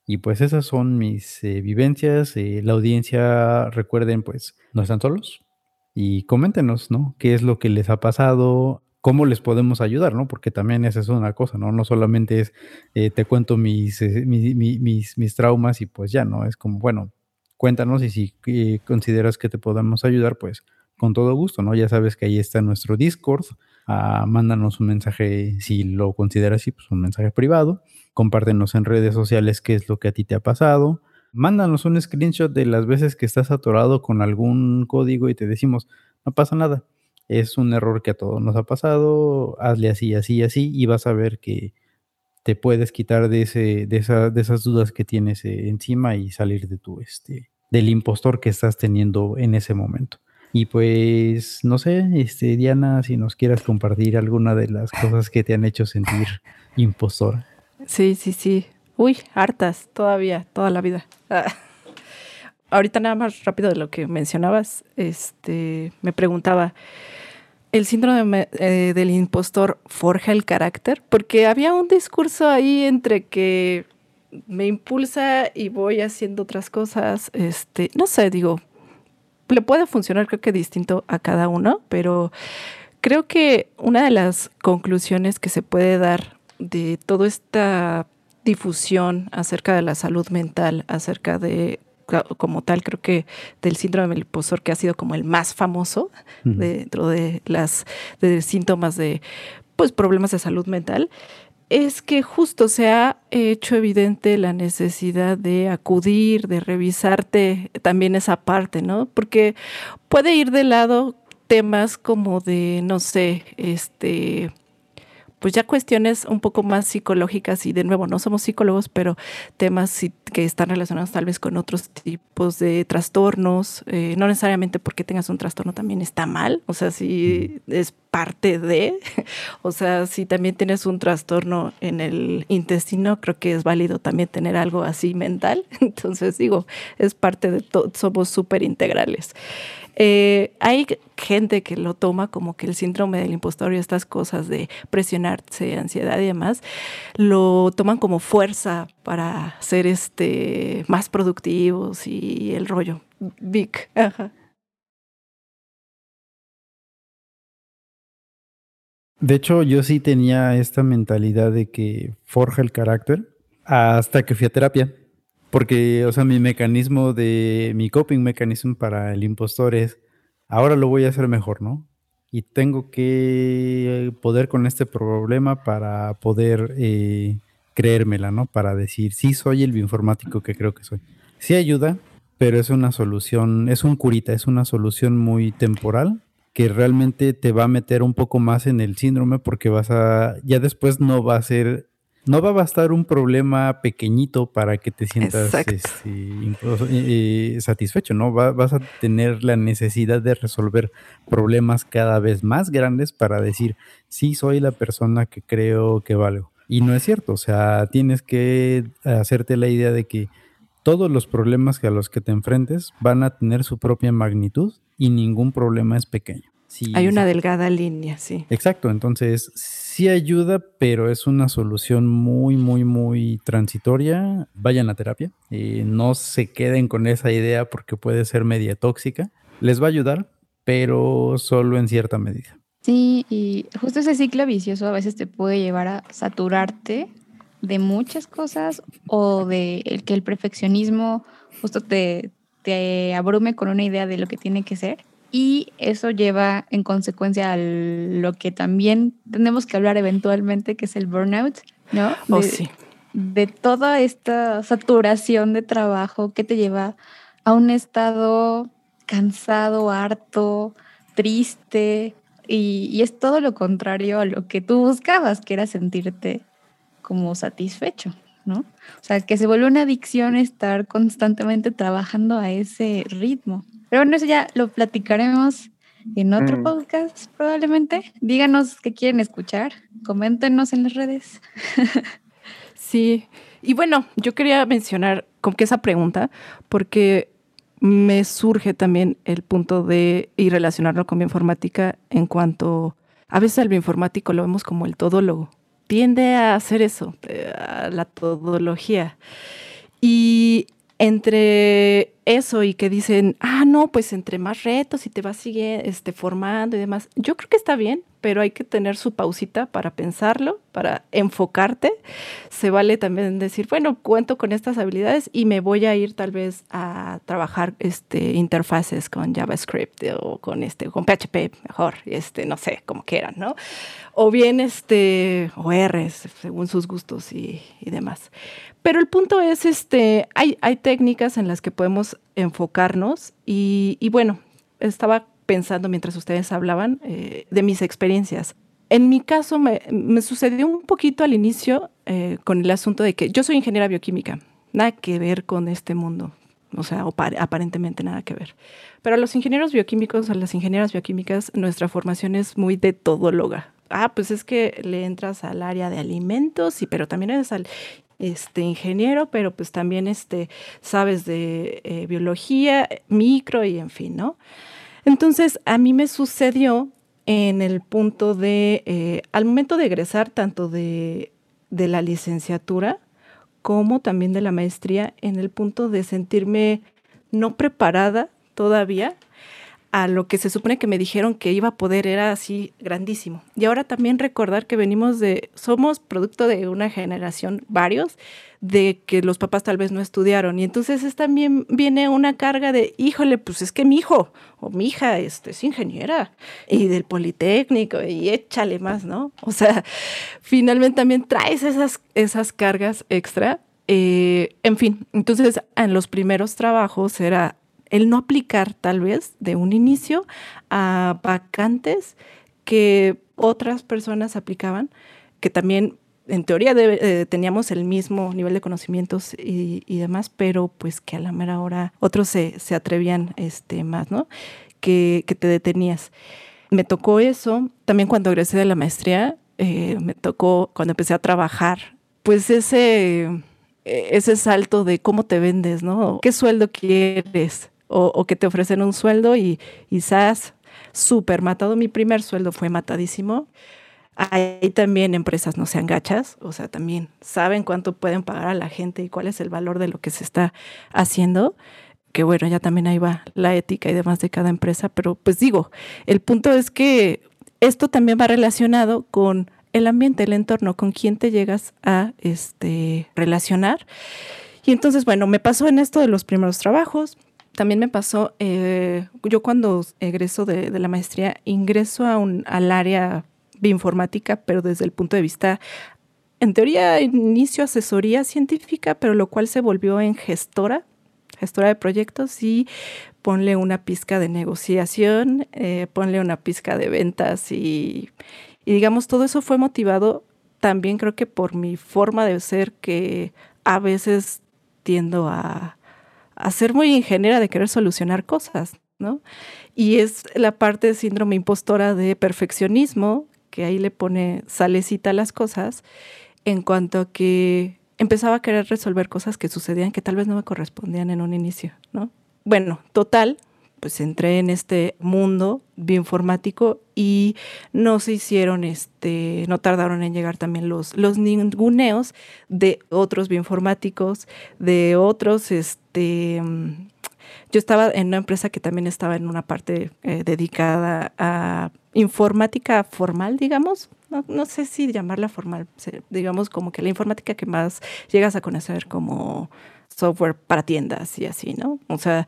Y pues esas son mis eh, vivencias. Eh, la audiencia, recuerden, pues no están solos. Y coméntenos, ¿no? ¿Qué es lo que les ha pasado? ¿Cómo les podemos ayudar, no? Porque también esa es una cosa, ¿no? No solamente es te cuento mis, mis, mis traumas y pues ya, ¿no? Es como, bueno, cuéntanos y si eh, consideras que te podamos ayudar, pues con todo gusto, ¿no? Ya sabes que ahí está nuestro Discord. Ah, mándanos un mensaje, si lo consideras así, pues un mensaje privado. Compártenos en redes sociales qué es lo que a ti te ha pasado. Mándanos un screenshot de las veces que estás atorado con algún código y te decimos, no pasa nada. Es un error que a todos nos ha pasado. Hazle así, así, así y vas a ver que te puedes quitar de, ese, de, de esas dudas que tienes eh, encima y salir de tu, este, del impostor que estás teniendo en ese momento. Y pues, no sé, este, Diana, si nos quieras compartir alguna de las cosas que te han hecho sentir impostora. Sí, sí, sí. Uy, hartas, todavía, toda la vida. Ah. Ahorita nada más rápido de lo que mencionabas, este, me preguntaba, ¿el síndrome eh, del impostor forja el carácter? Porque había un discurso ahí entre que me impulsa y voy haciendo otras cosas, este, no sé, digo, le puede funcionar creo que distinto a cada uno, pero creo que una de las conclusiones que se puede dar de toda esta difusión acerca de la salud mental, acerca de como tal, creo que del síndrome del impostor, que ha sido como el más famoso dentro de las de síntomas de pues problemas de salud mental, es que justo se ha hecho evidente la necesidad de acudir, de revisarte también esa parte, ¿no? Porque puede ir de lado temas como de, no sé, este, pues ya cuestiones un poco más psicológicas y de nuevo no somos psicólogos, pero temas que están relacionados tal vez con otros tipos de trastornos, eh, no necesariamente porque tengas un trastorno también está mal, o sea, si es parte de, o sea, si también tienes un trastorno en el intestino, creo que es válido también tener algo así mental, entonces digo, es parte de todo, somos súper integrales. Eh, hay gente que lo toma como que el síndrome del impostor y estas cosas de presionarse, ansiedad y demás, lo toman como fuerza para ser este, más productivos y el rollo. Vic. De hecho, yo sí tenía esta mentalidad de que forja el carácter hasta que fui a terapia. Porque, o sea, mi mecanismo de, mi coping mecanismo para el impostor es, ahora lo voy a hacer mejor, ¿no? Y tengo que poder con este problema para poder eh, creérmela, ¿no? Para decir, sí, soy el bioinformático que creo que soy. Sí ayuda, pero es una solución, es un curita, es una solución muy temporal que realmente te va a meter un poco más en el síndrome porque vas a, ya después no va a ser no va a bastar un problema pequeñito para que te sientas este, eh, satisfecho, ¿no? vas a tener la necesidad de resolver problemas cada vez más grandes para decir, sí, soy la persona que creo que valgo. Y no es cierto, o sea, tienes que hacerte la idea de que todos los problemas a los que te enfrentes van a tener su propia magnitud y ningún problema es pequeño. Hay una delgada línea, sí. Exacto, entonces sí ayuda, pero es una solución muy, muy, muy transitoria. Vayan a terapia y no se queden con esa idea porque puede ser media tóxica. Les va a ayudar, pero solo en cierta medida. Sí, y justo ese ciclo vicioso a veces te puede llevar a saturarte de muchas cosas o de el que el perfeccionismo justo te, te abrume con una idea de lo que tiene que ser y eso lleva en consecuencia a lo que también tenemos que hablar eventualmente, que es el burnout, ¿no? Oh, de, sí. de toda esta saturación de trabajo que te lleva a un estado cansado, harto, triste, y, y, es todo lo contrario a lo que tú buscabas, que era sentirte como satisfecho, ¿no? O sea, que se vuelve una adicción estar constantemente trabajando a ese ritmo. Pero bueno, eso ya lo platicaremos en otro mm. podcast probablemente. Díganos qué quieren escuchar, coméntenos en las redes. sí, y bueno, yo quería mencionar como que esa pregunta, porque me surge también el punto de ir relacionarlo con bioinformática en cuanto a veces el bioinformático lo vemos como el todólogo. Tiende a hacer eso, eh, a la todología. Y entre eso y que dicen, ah, no, pues entre más retos y te vas sigue, este, formando y demás, yo creo que está bien, pero hay que tener su pausita para pensarlo, para enfocarte. Se vale también decir, bueno, cuento con estas habilidades y me voy a ir tal vez a trabajar este, interfaces con JavaScript o con, este, con PHP mejor, este, no sé, como quieran, ¿no? O bien este, ORs, según sus gustos y, y demás. Pero el punto es, este, hay, hay técnicas en las que podemos enfocarnos y, bueno, estaba pensando mientras ustedes hablaban eh, de mis experiencias. En mi caso me, sucedió un poquito al inicio eh, con el asunto de que yo soy ingeniera bioquímica, nada que ver con este mundo. o sea, aparentemente nada que ver. Pero a los ingenieros bioquímicos, a las ingenieras bioquímicas, nuestra formación es muy de todóloga. Ah, pues es que le entras al área de alimentos, sí, pero también eres al este ingeniero, pero pues también este, sabes de eh, biología, micro y en fin, ¿no? Entonces, a mí me sucedió en el punto de, eh, al momento de egresar tanto de, de la licenciatura como también de la maestría, en el punto de sentirme no preparada todavía a lo que se supone que me dijeron que iba a poder era así grandísimo. Y ahora también recordar que venimos de, somos producto de una generación, varios, de que los papás tal vez no estudiaron. Y entonces es también viene una carga de, híjole, pues es que mi hijo o mi hija este, es ingeniera y del Politécnico y échale más, ¿no? O sea, finalmente también traes esas, esas cargas extra. Eh, en fin, entonces en los primeros trabajos era el no aplicar tal vez de un inicio a vacantes que otras personas aplicaban, que también en teoría eh, teníamos el mismo nivel de conocimientos y, demás, pero pues que a la mera hora otros se, atrevían este, más, ¿no? Que, te detenías. Me tocó eso, también cuando egresé de la maestría, eh, me tocó cuando empecé a trabajar, pues ese, ese salto de cómo te vendes, ¿no? ¿Qué sueldo quieres? O, que te ofrecen un sueldo y quizás súper matado. Mi primer sueldo fue matadísimo. Ahí también empresas no sean gachas, o sea, también saben cuánto pueden pagar a la gente y cuál es el valor de lo que se está haciendo. Que bueno, ya también ahí va la ética y demás de cada empresa, pero pues digo, el punto es que esto también va relacionado con el ambiente, el entorno, con quién te llegas a este, relacionar. Y entonces, bueno, me pasó en esto de los primeros trabajos, también me pasó, eh, yo cuando egreso de, la maestría, ingreso a un, al área bioinformática, pero desde el punto de vista, en teoría, inicio asesoría científica, pero lo cual se volvió en gestora, gestora de proyectos y ponle una pizca de negociación, eh, ponle una pizca de ventas y, y digamos, todo eso fue motivado también creo que por mi forma de ser que a veces tiendo a a ser muy ingeniera de querer solucionar cosas, ¿no? Y es la parte de síndrome impostora de perfeccionismo, que ahí le pone salecita a las cosas, en cuanto a que empezaba a querer resolver cosas que sucedían que tal vez no me correspondían en un inicio, ¿no? Bueno, total, pues entré en este mundo bioinformático y no se hicieron, este, no tardaron en llegar también los, los ninguneos de otros bioinformáticos, de otros, este, yo estaba en una empresa que también estaba en una parte eh, dedicada a informática formal, digamos, no, no, sé si llamarla formal, digamos como que la informática que más llegas a conocer como software para tiendas y así, ¿no? O sea,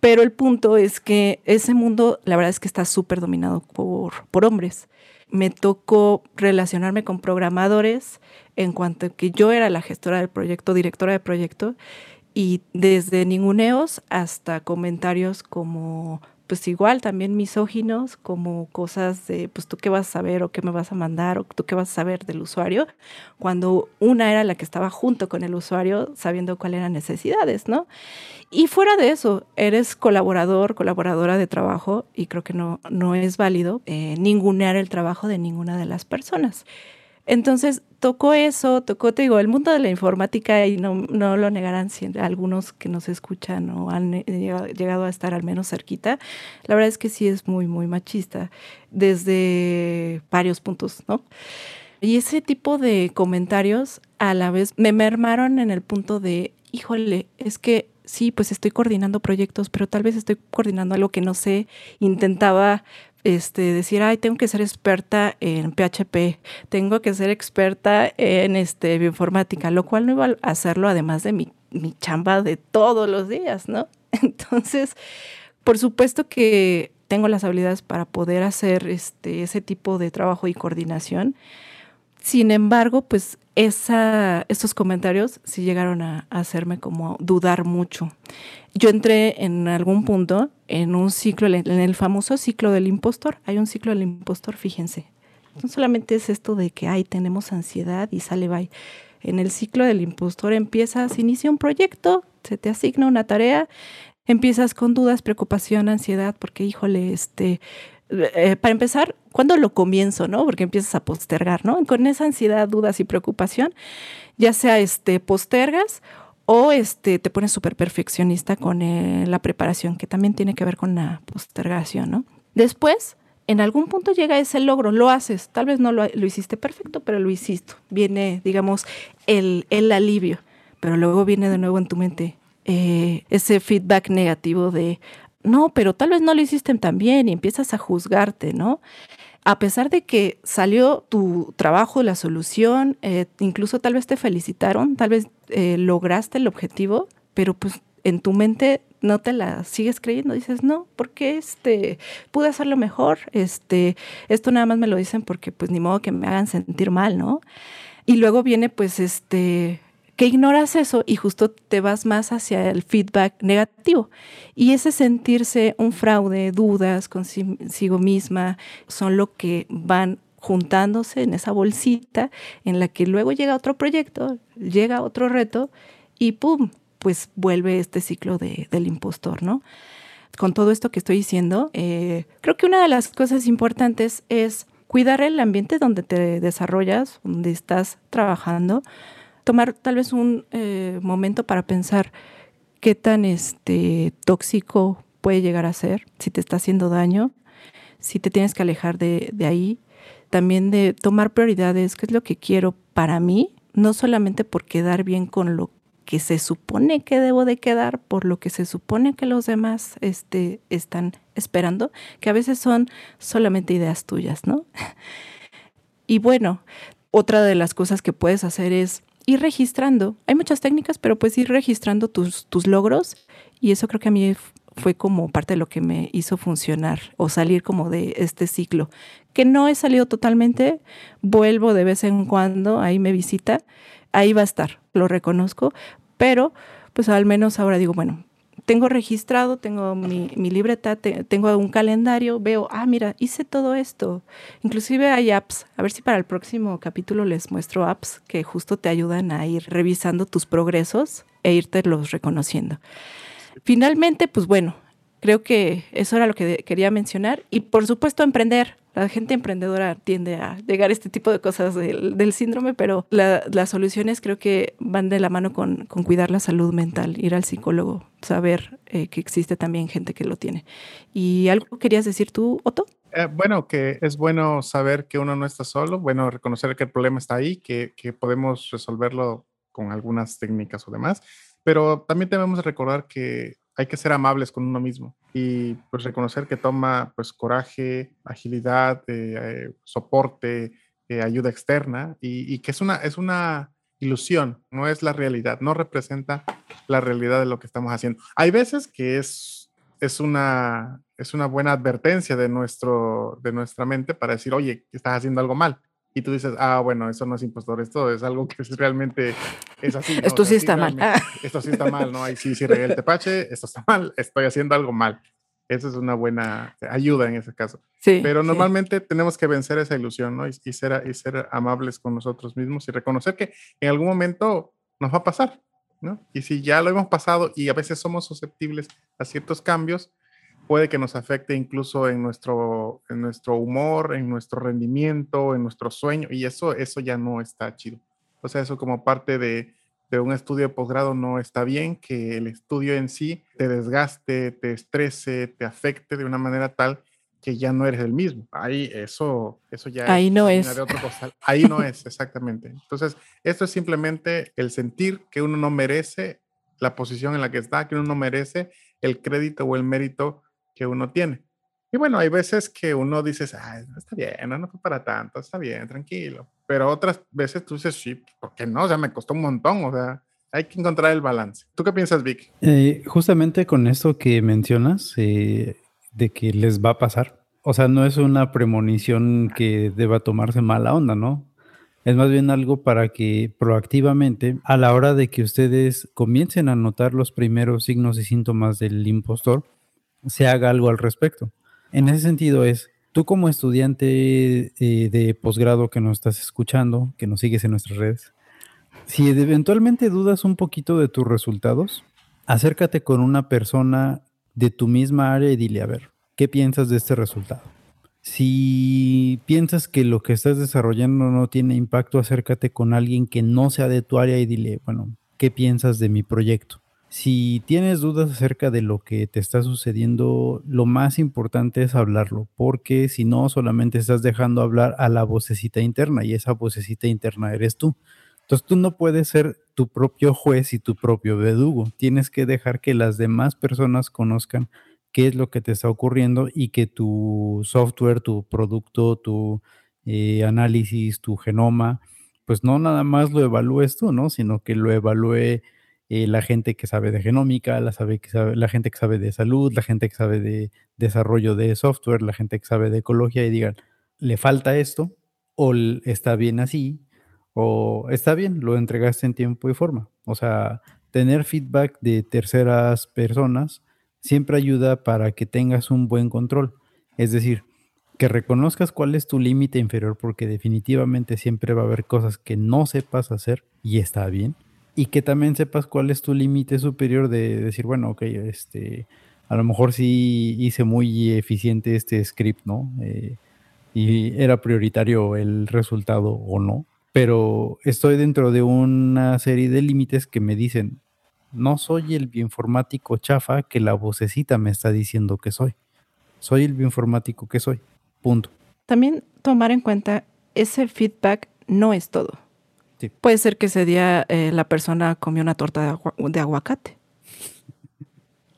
pero el punto es que ese mundo, la verdad es que está súper dominado por, por hombres. Me tocó relacionarme con programadores en cuanto que yo era la gestora del proyecto, directora de proyecto, y desde ninguneos hasta comentarios como pues igual también misóginos, como cosas de, pues tú qué vas a saber o qué me vas a mandar o tú qué vas a saber del usuario, cuando una era la que estaba junto con el usuario sabiendo cuáles eran necesidades, ¿no? Y fuera de eso, eres colaborador, colaboradora de trabajo y creo que no, no es válido eh, ningunear el trabajo de ninguna de las personas. Entonces, tocó eso, tocó, te digo, el mundo de la informática, y no, no lo negarán si algunos que nos escuchan o han eh, llegado a estar al menos cerquita, la verdad es que sí es muy, muy machista, desde varios puntos, ¿no? Y ese tipo de comentarios a la vez me mermaron en el punto de, híjole, es que sí, pues estoy coordinando proyectos, pero tal vez estoy coordinando algo que no sé. Intentaba este, decir, ay, tengo que ser experta en PHP, tengo que ser experta en este, bioinformática, lo cual no iba a hacerlo además de mi, mi chamba de todos los días, ¿no? Entonces, por supuesto que tengo las habilidades para poder hacer este, ese tipo de trabajo y coordinación. Sin embargo, pues esa, esos comentarios sí llegaron a, hacerme como dudar mucho. Yo entré en algún punto en un ciclo, en el famoso ciclo del impostor. Hay un ciclo del impostor, fíjense. No solamente es esto de que, ay, tenemos ansiedad y sale, bye. En el ciclo del impostor empieza, se inicia un proyecto, Se te asigna una tarea, empiezas con dudas, preocupación, ansiedad, porque híjole, este, eh, para empezar, ¿cuándo lo comienzo, no? Porque empiezas a postergar, ¿no? Con esa ansiedad, dudas y preocupación, ya sea este, postergas o este, te pones súper perfeccionista con eh, la preparación, que también tiene que ver con la postergación, ¿no? Después, en algún punto llega ese logro, lo haces, tal vez no lo, hiciste perfecto, pero lo hiciste. Viene, digamos, el, el, alivio, pero luego viene de nuevo en tu mente eh, ese feedback negativo de, no, pero tal vez no lo hiciste tan bien y empiezas a juzgarte, ¿no? A pesar de que salió tu trabajo, la solución, eh, incluso tal vez te felicitaron, tal vez eh, lograste el objetivo, pero pues en tu mente no te la sigues creyendo, dices, no, porque este, pude hacerlo mejor, este, esto nada más me lo dicen porque pues ni modo que me hagan sentir mal, ¿no? Y luego viene pues este, que ignoras eso y justo te vas más hacia el feedback negativo. Y ese sentirse un fraude, dudas consigo misma, son lo que van juntándose en esa bolsita en la que luego llega otro proyecto, llega otro reto y ¡pum! pues vuelve este ciclo de, del impostor, ¿no? Con todo esto que estoy diciendo, eh, creo que una de las cosas importantes es cuidar el ambiente donde te desarrollas, donde estás trabajando, tomar tal vez un eh, momento para pensar qué tan este, tóxico puede llegar a ser, si te está haciendo daño, si te tienes que alejar de, de ahí, también de tomar prioridades, qué es lo que quiero para mí, no solamente por quedar bien con lo que se supone que debo de quedar por lo que se supone que los demás este, están esperando, que a veces son solamente ideas tuyas, ¿no? Y bueno, otra de las cosas que puedes hacer es ir registrando. Hay muchas técnicas, pero pues ir registrando tus, tus logros. Y eso creo que a mí fue como parte de lo que me hizo funcionar o salir como de este ciclo, que no he salido totalmente, vuelvo de vez en cuando, ahí me visita, ahí va a estar, lo reconozco, pero pues al menos ahora digo, bueno, tengo registrado, tengo mi, libreta, tengo un calendario, veo, ah, mira, hice todo esto. Inclusive hay apps, a ver si para el próximo capítulo les muestro apps que justo te ayudan a ir revisando tus progresos e irte los reconociendo. Finalmente, pues bueno, creo que eso era lo que quería mencionar. Y por supuesto, emprender la gente emprendedora tiende a llegar a este tipo de cosas del, síndrome, pero las soluciones creo que van de la mano con, cuidar la salud mental, ir al psicólogo, saber eh, que existe también gente que lo tiene. ¿Y algo querías decir tú, Otto? Eh, bueno, que es bueno saber que uno no está solo, bueno, reconocer que el problema está ahí, que, que podemos resolverlo con algunas técnicas o demás, pero también debemos recordar que hay que ser amables con uno mismo y pues reconocer que toma pues coraje, agilidad, eh, soporte, eh, ayuda externa y, que es una, es una ilusión, no es la realidad, no representa la realidad de lo que estamos haciendo. Hay veces que es, es, una, es una buena advertencia de, nuestro, de nuestra mente para decir, oye, estás haciendo algo mal y tú dices, ah, bueno, eso no es impostor, esto es algo que realmente es así. Esto sí está mal. Esto sí está mal, ¿no? Ahí sí, sí regué el tepache, esto está mal, estoy haciendo algo mal. Esa es una buena ayuda en ese caso. Sí, Pero normalmente tenemos que vencer esa ilusión, ¿no? Y, ser, y ser amables con nosotros mismos y reconocer que en algún momento nos va a pasar, ¿no? Y si ya lo hemos pasado y a veces somos susceptibles a ciertos cambios, puede que nos afecte incluso en nuestro, en nuestro humor, en nuestro rendimiento, en nuestro sueño, y eso, eso ya no está chido. O sea, eso como parte de, de un estudio de posgrado no está bien, que el estudio en sí te desgaste, te estrese, te afecte de una manera tal que ya no eres el mismo. Ahí eso, eso ya Ahí no es. De otro Ahí no es, exactamente. Entonces, esto es simplemente el sentir que uno no merece la posición en la que está, que uno no merece el crédito o el mérito que uno tiene. Y bueno, hay veces que uno dice, ah, está bien, no, fue para tanto, está bien, tranquilo. Pero otras veces tú dices, sí, ¿por qué no? O sea, me costó un montón, o sea, hay que encontrar el balance. ¿Tú qué piensas, Vic? Eh, justamente con esto que mencionas, eh, de que les va a pasar. O sea, no es una premonición que deba tomarse mala onda, ¿no? Es más bien algo para que proactivamente, a la hora de que ustedes comiencen a notar los primeros signos y síntomas del impostor, se haga algo al respecto. En ese sentido es, tú como estudiante eh, de posgrado que nos estás escuchando, que nos sigues en nuestras redes, si eventualmente dudas un poquito de tus resultados, acércate con una persona de tu misma área y dile, a ver, ¿qué piensas de este resultado? Si piensas que lo que estás desarrollando no tiene impacto, acércate con alguien que no sea de tu área y dile, bueno, ¿qué piensas de mi proyecto? Si tienes dudas acerca de lo que te está sucediendo, lo más importante es hablarlo, porque si no, solamente estás dejando hablar a la vocecita interna y esa vocecita interna eres tú. Entonces tú no puedes ser tu propio juez y tu propio verdugo. Tienes que dejar que las demás personas conozcan qué es lo que te está ocurriendo y que tu software, tu producto, tu eh, análisis, tu genoma, pues no nada más lo evalúes tú, ¿no? Sino que lo evalúe eh, la gente que sabe de genómica, la, sabe que sabe, la gente que sabe de salud, la gente que sabe de desarrollo de software, la gente que sabe de ecología y digan, le falta esto o está bien así o está bien, lo entregaste en tiempo y forma. O sea, tener feedback de terceras personas siempre ayuda para que tengas un buen control. Es decir, que reconozcas cuál es tu límite inferior porque definitivamente siempre va a haber cosas que no sepas hacer y está bien. Y que también sepas cuál es tu límite superior de decir, bueno, ok, este, a lo mejor sí hice muy eficiente este script, ¿no? Eh, y era prioritario el resultado o no pero estoy dentro de una serie de límites que me dicen, no soy el bioinformático chafa que la vocecita me está diciendo que soy. Soy el bioinformático que soy. Punto. También tomar en cuenta ese feedback no es todo. Puede ser que ese día eh, la persona comió una torta de aguacate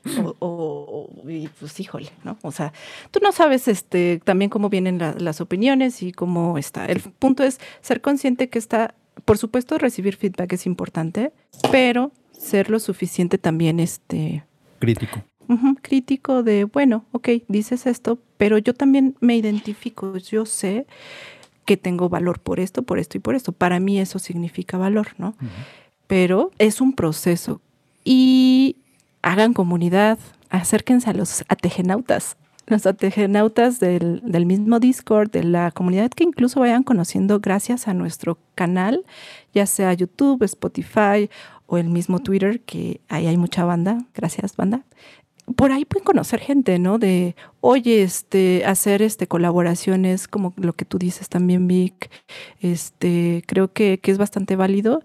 o, y pues híjole, ¿no? O sea, tú no sabes este, también cómo vienen las opiniones y cómo está. El punto es ser consciente que está, por supuesto, recibir feedback es importante, pero ser lo suficiente también este... Crítico. crítico de, bueno, ok, dices esto, pero yo también me identifico, yo sé que tengo valor por esto, por esto y por esto. Para mí eso significa valor, ¿no? Pero es un proceso. Y hagan comunidad, acérquense a los ategenautas, los ategenautas del, del, mismo Discord, de la comunidad que incluso vayan conociendo gracias a nuestro canal, ya sea YouTube, Spotify o el mismo Twitter, que ahí hay mucha banda. Gracias, banda por ahí pueden conocer gente, ¿no? De, oye, este, hacer este, colaboraciones, como lo que tú dices también, Vic, este, creo que, que es bastante válido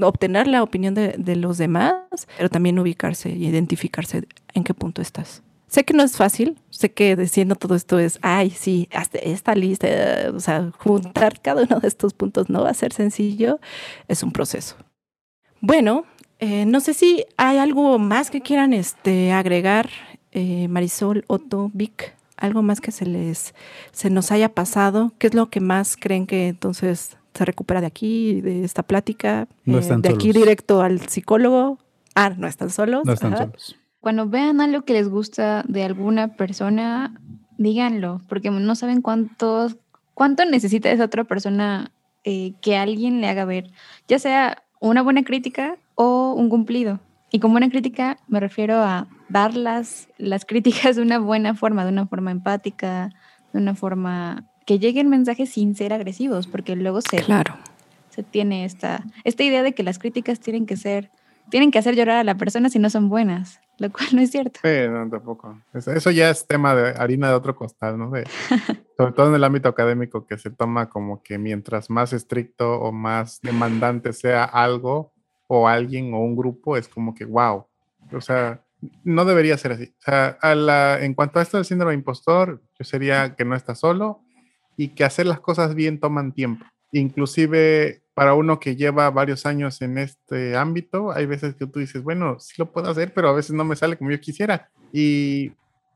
obtener la opinión de, de, los demás, pero también ubicarse y identificarse en qué punto estás. Sé que no es fácil, sé que diciendo todo esto es, ay, sí, hasta esta lista, o sea, juntar cada uno de estos puntos no va a ser sencillo, es un proceso. Bueno, eh, no sé si hay algo más que quieran este, agregar, eh, Marisol, Otto, Vic, algo más que se les se nos haya pasado. ¿Qué es lo que más creen que entonces se recupera de aquí, de esta plática? No eh, de aquí directo al psicólogo. Ah, no están solos. No están solos. Cuando vean algo que les gusta de alguna persona, díganlo, porque no saben cuánto, cuánto necesita esa otra persona que alguien le haga ver, ya sea una buena crítica o un cumplido. Y con buena crítica me refiero a dar las, las críticas de una buena forma, de una forma empática, de una forma que lleguen mensajes sin ser agresivos, porque luego se, claro. se tiene esta, esta idea de que las críticas tienen que ser, tienen que hacer llorar a la persona si no son buenas, lo cual no es cierto. Sí, no, tampoco. Eso ya es tema de harina de otro costal, ¿no? sobre todo en el ámbito académico, que se toma como que mientras más estricto o más demandante sea algo, o alguien o un grupo es como que, wow, o sea, no debería ser así. O sea, a la, en cuanto a esto del síndrome de impostor, yo sería que no estás solo y que hacer las cosas bien toman tiempo. Inclusive para uno que lleva varios años en este ámbito, hay veces que tú dices, bueno, sí lo puedo hacer, pero a veces no me sale como yo quisiera. Y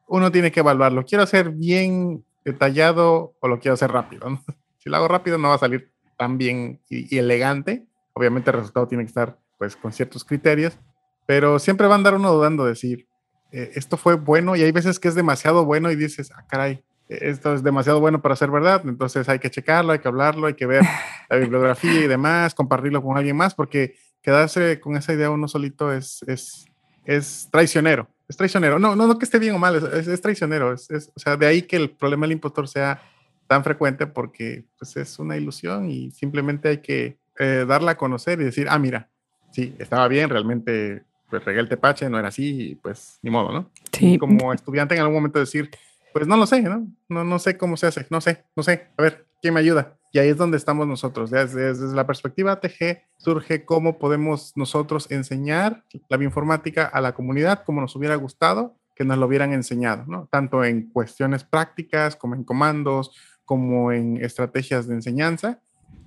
uno tiene que evaluarlo. ¿Quiero hacer bien detallado o lo quiero hacer rápido? Si lo hago rápido no va a salir tan bien y elegante, Obviamente el resultado tiene que estar pues con ciertos criterios, pero siempre va a andar uno dudando de decir, eh, esto fue bueno y hay veces que es demasiado bueno y dices, ah, caray, esto es demasiado bueno para ser verdad, entonces hay que checarlo, hay que hablarlo, hay que ver la bibliografía y demás, compartirlo con alguien más, porque quedarse con esa idea uno solito es, es, es traicionero, es traicionero. No, no, no que esté bien o mal, es, es traicionero, es, o sea, de ahí que el problema del impostor sea tan frecuente porque pues, es una ilusión y simplemente hay que eh, darla a conocer y decir, ah, mira, sí, estaba bien, realmente pues regué el tepache, no era así, y pues ni modo, ¿no? Sí. como estudiante en algún momento decir, pues no lo sé, ¿no? No, no sé cómo se hace, no sé, no sé, a ver, ¿quién me ayuda? Y ahí es donde estamos nosotros. Desde, desde la perspectiva TG surge cómo podemos nosotros enseñar la bioinformática a la comunidad como nos hubiera gustado que nos lo hubieran enseñado, ¿no? Tanto en cuestiones prácticas como en comandos, como en estrategias de enseñanza.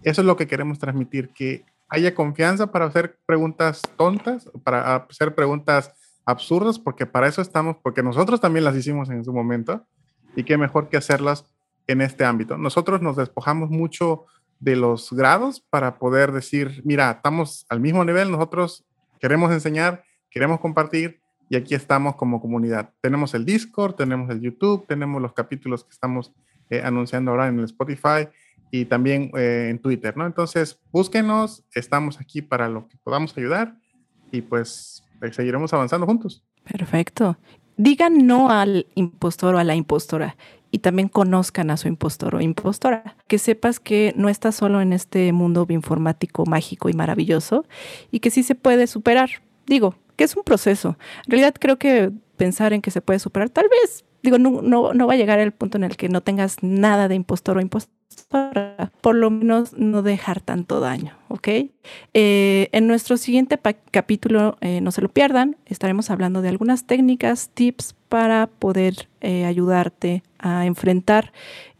Eso es lo que queremos transmitir, que haya confianza para hacer preguntas tontas, para hacer preguntas absurdas, porque para eso estamos, porque nosotros también las hicimos en su momento, y qué mejor que hacerlas en este ámbito. Nosotros nos despojamos mucho de los grados para poder decir, mira, estamos al mismo nivel, nosotros queremos enseñar, queremos compartir, y aquí estamos como comunidad. Tenemos el Discord, tenemos el YouTube, tenemos los capítulos que estamos eh, anunciando ahora en el Spotify, y también eh, en Twitter, ¿no? Entonces, búsquenos, estamos aquí para lo que podamos ayudar y pues seguiremos avanzando juntos. Perfecto. Digan no al impostor o a la impostora y también conozcan a su impostor o impostora. Que sepas que no estás solo en este mundo informático mágico y maravilloso y que sí se puede superar. Digo, que es un proceso. En realidad creo que pensar en que se puede superar, tal vez, digo, no, no, no va a llegar al punto en el que no tengas nada de impostor o impostora para por lo menos no dejar tanto daño, ¿ok? Eh, en nuestro siguiente capítulo, eh, no se lo pierdan, estaremos hablando de algunas técnicas, tips para poder eh, ayudarte a enfrentar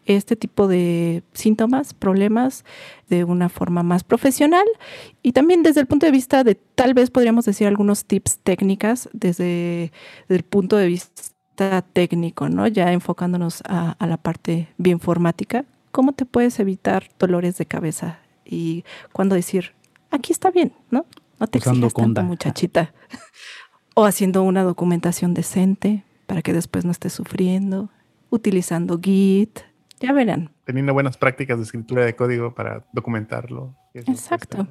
este tipo de síntomas, problemas de una forma más profesional y también desde el punto de vista de tal vez podríamos decir algunos tips técnicas desde, el punto de vista técnico, ¿no? Ya enfocándonos a, a la parte bioinformática, ¿cómo te puedes evitar dolores de cabeza? Y cuando decir, aquí está bien, ¿no? No te exigas tanto, muchachita. o haciendo una documentación decente para que después no estés sufriendo, utilizando Git, ya verán. Teniendo buenas prácticas de escritura de código para documentarlo. Exacto.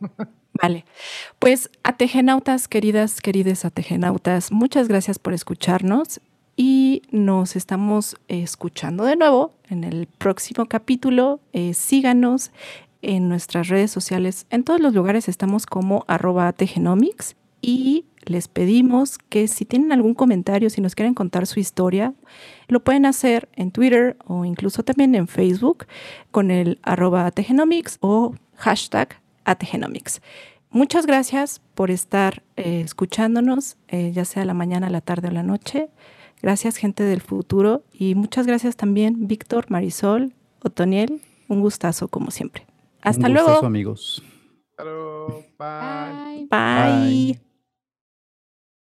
Vale, pues ategenautas, queridas, querides ategenautas, muchas gracias por escucharnos y nos estamos escuchando de nuevo en el próximo capítulo. Eh, síganos en nuestras redes sociales. En todos los lugares estamos como arroba tegenomics y les pedimos que si tienen algún comentario, si nos quieren contar su historia, lo pueden hacer en Twitter o incluso también en Facebook con el arroba o hashtag ategenomics. Muchas gracias por estar eh, escuchándonos, eh, ya sea la mañana, la tarde o la noche. Gracias gente del futuro y muchas gracias también Víctor, Marisol, Otoniel. Un gustazo como siempre. Hasta Un gustazo, amigos. Bye. Bye.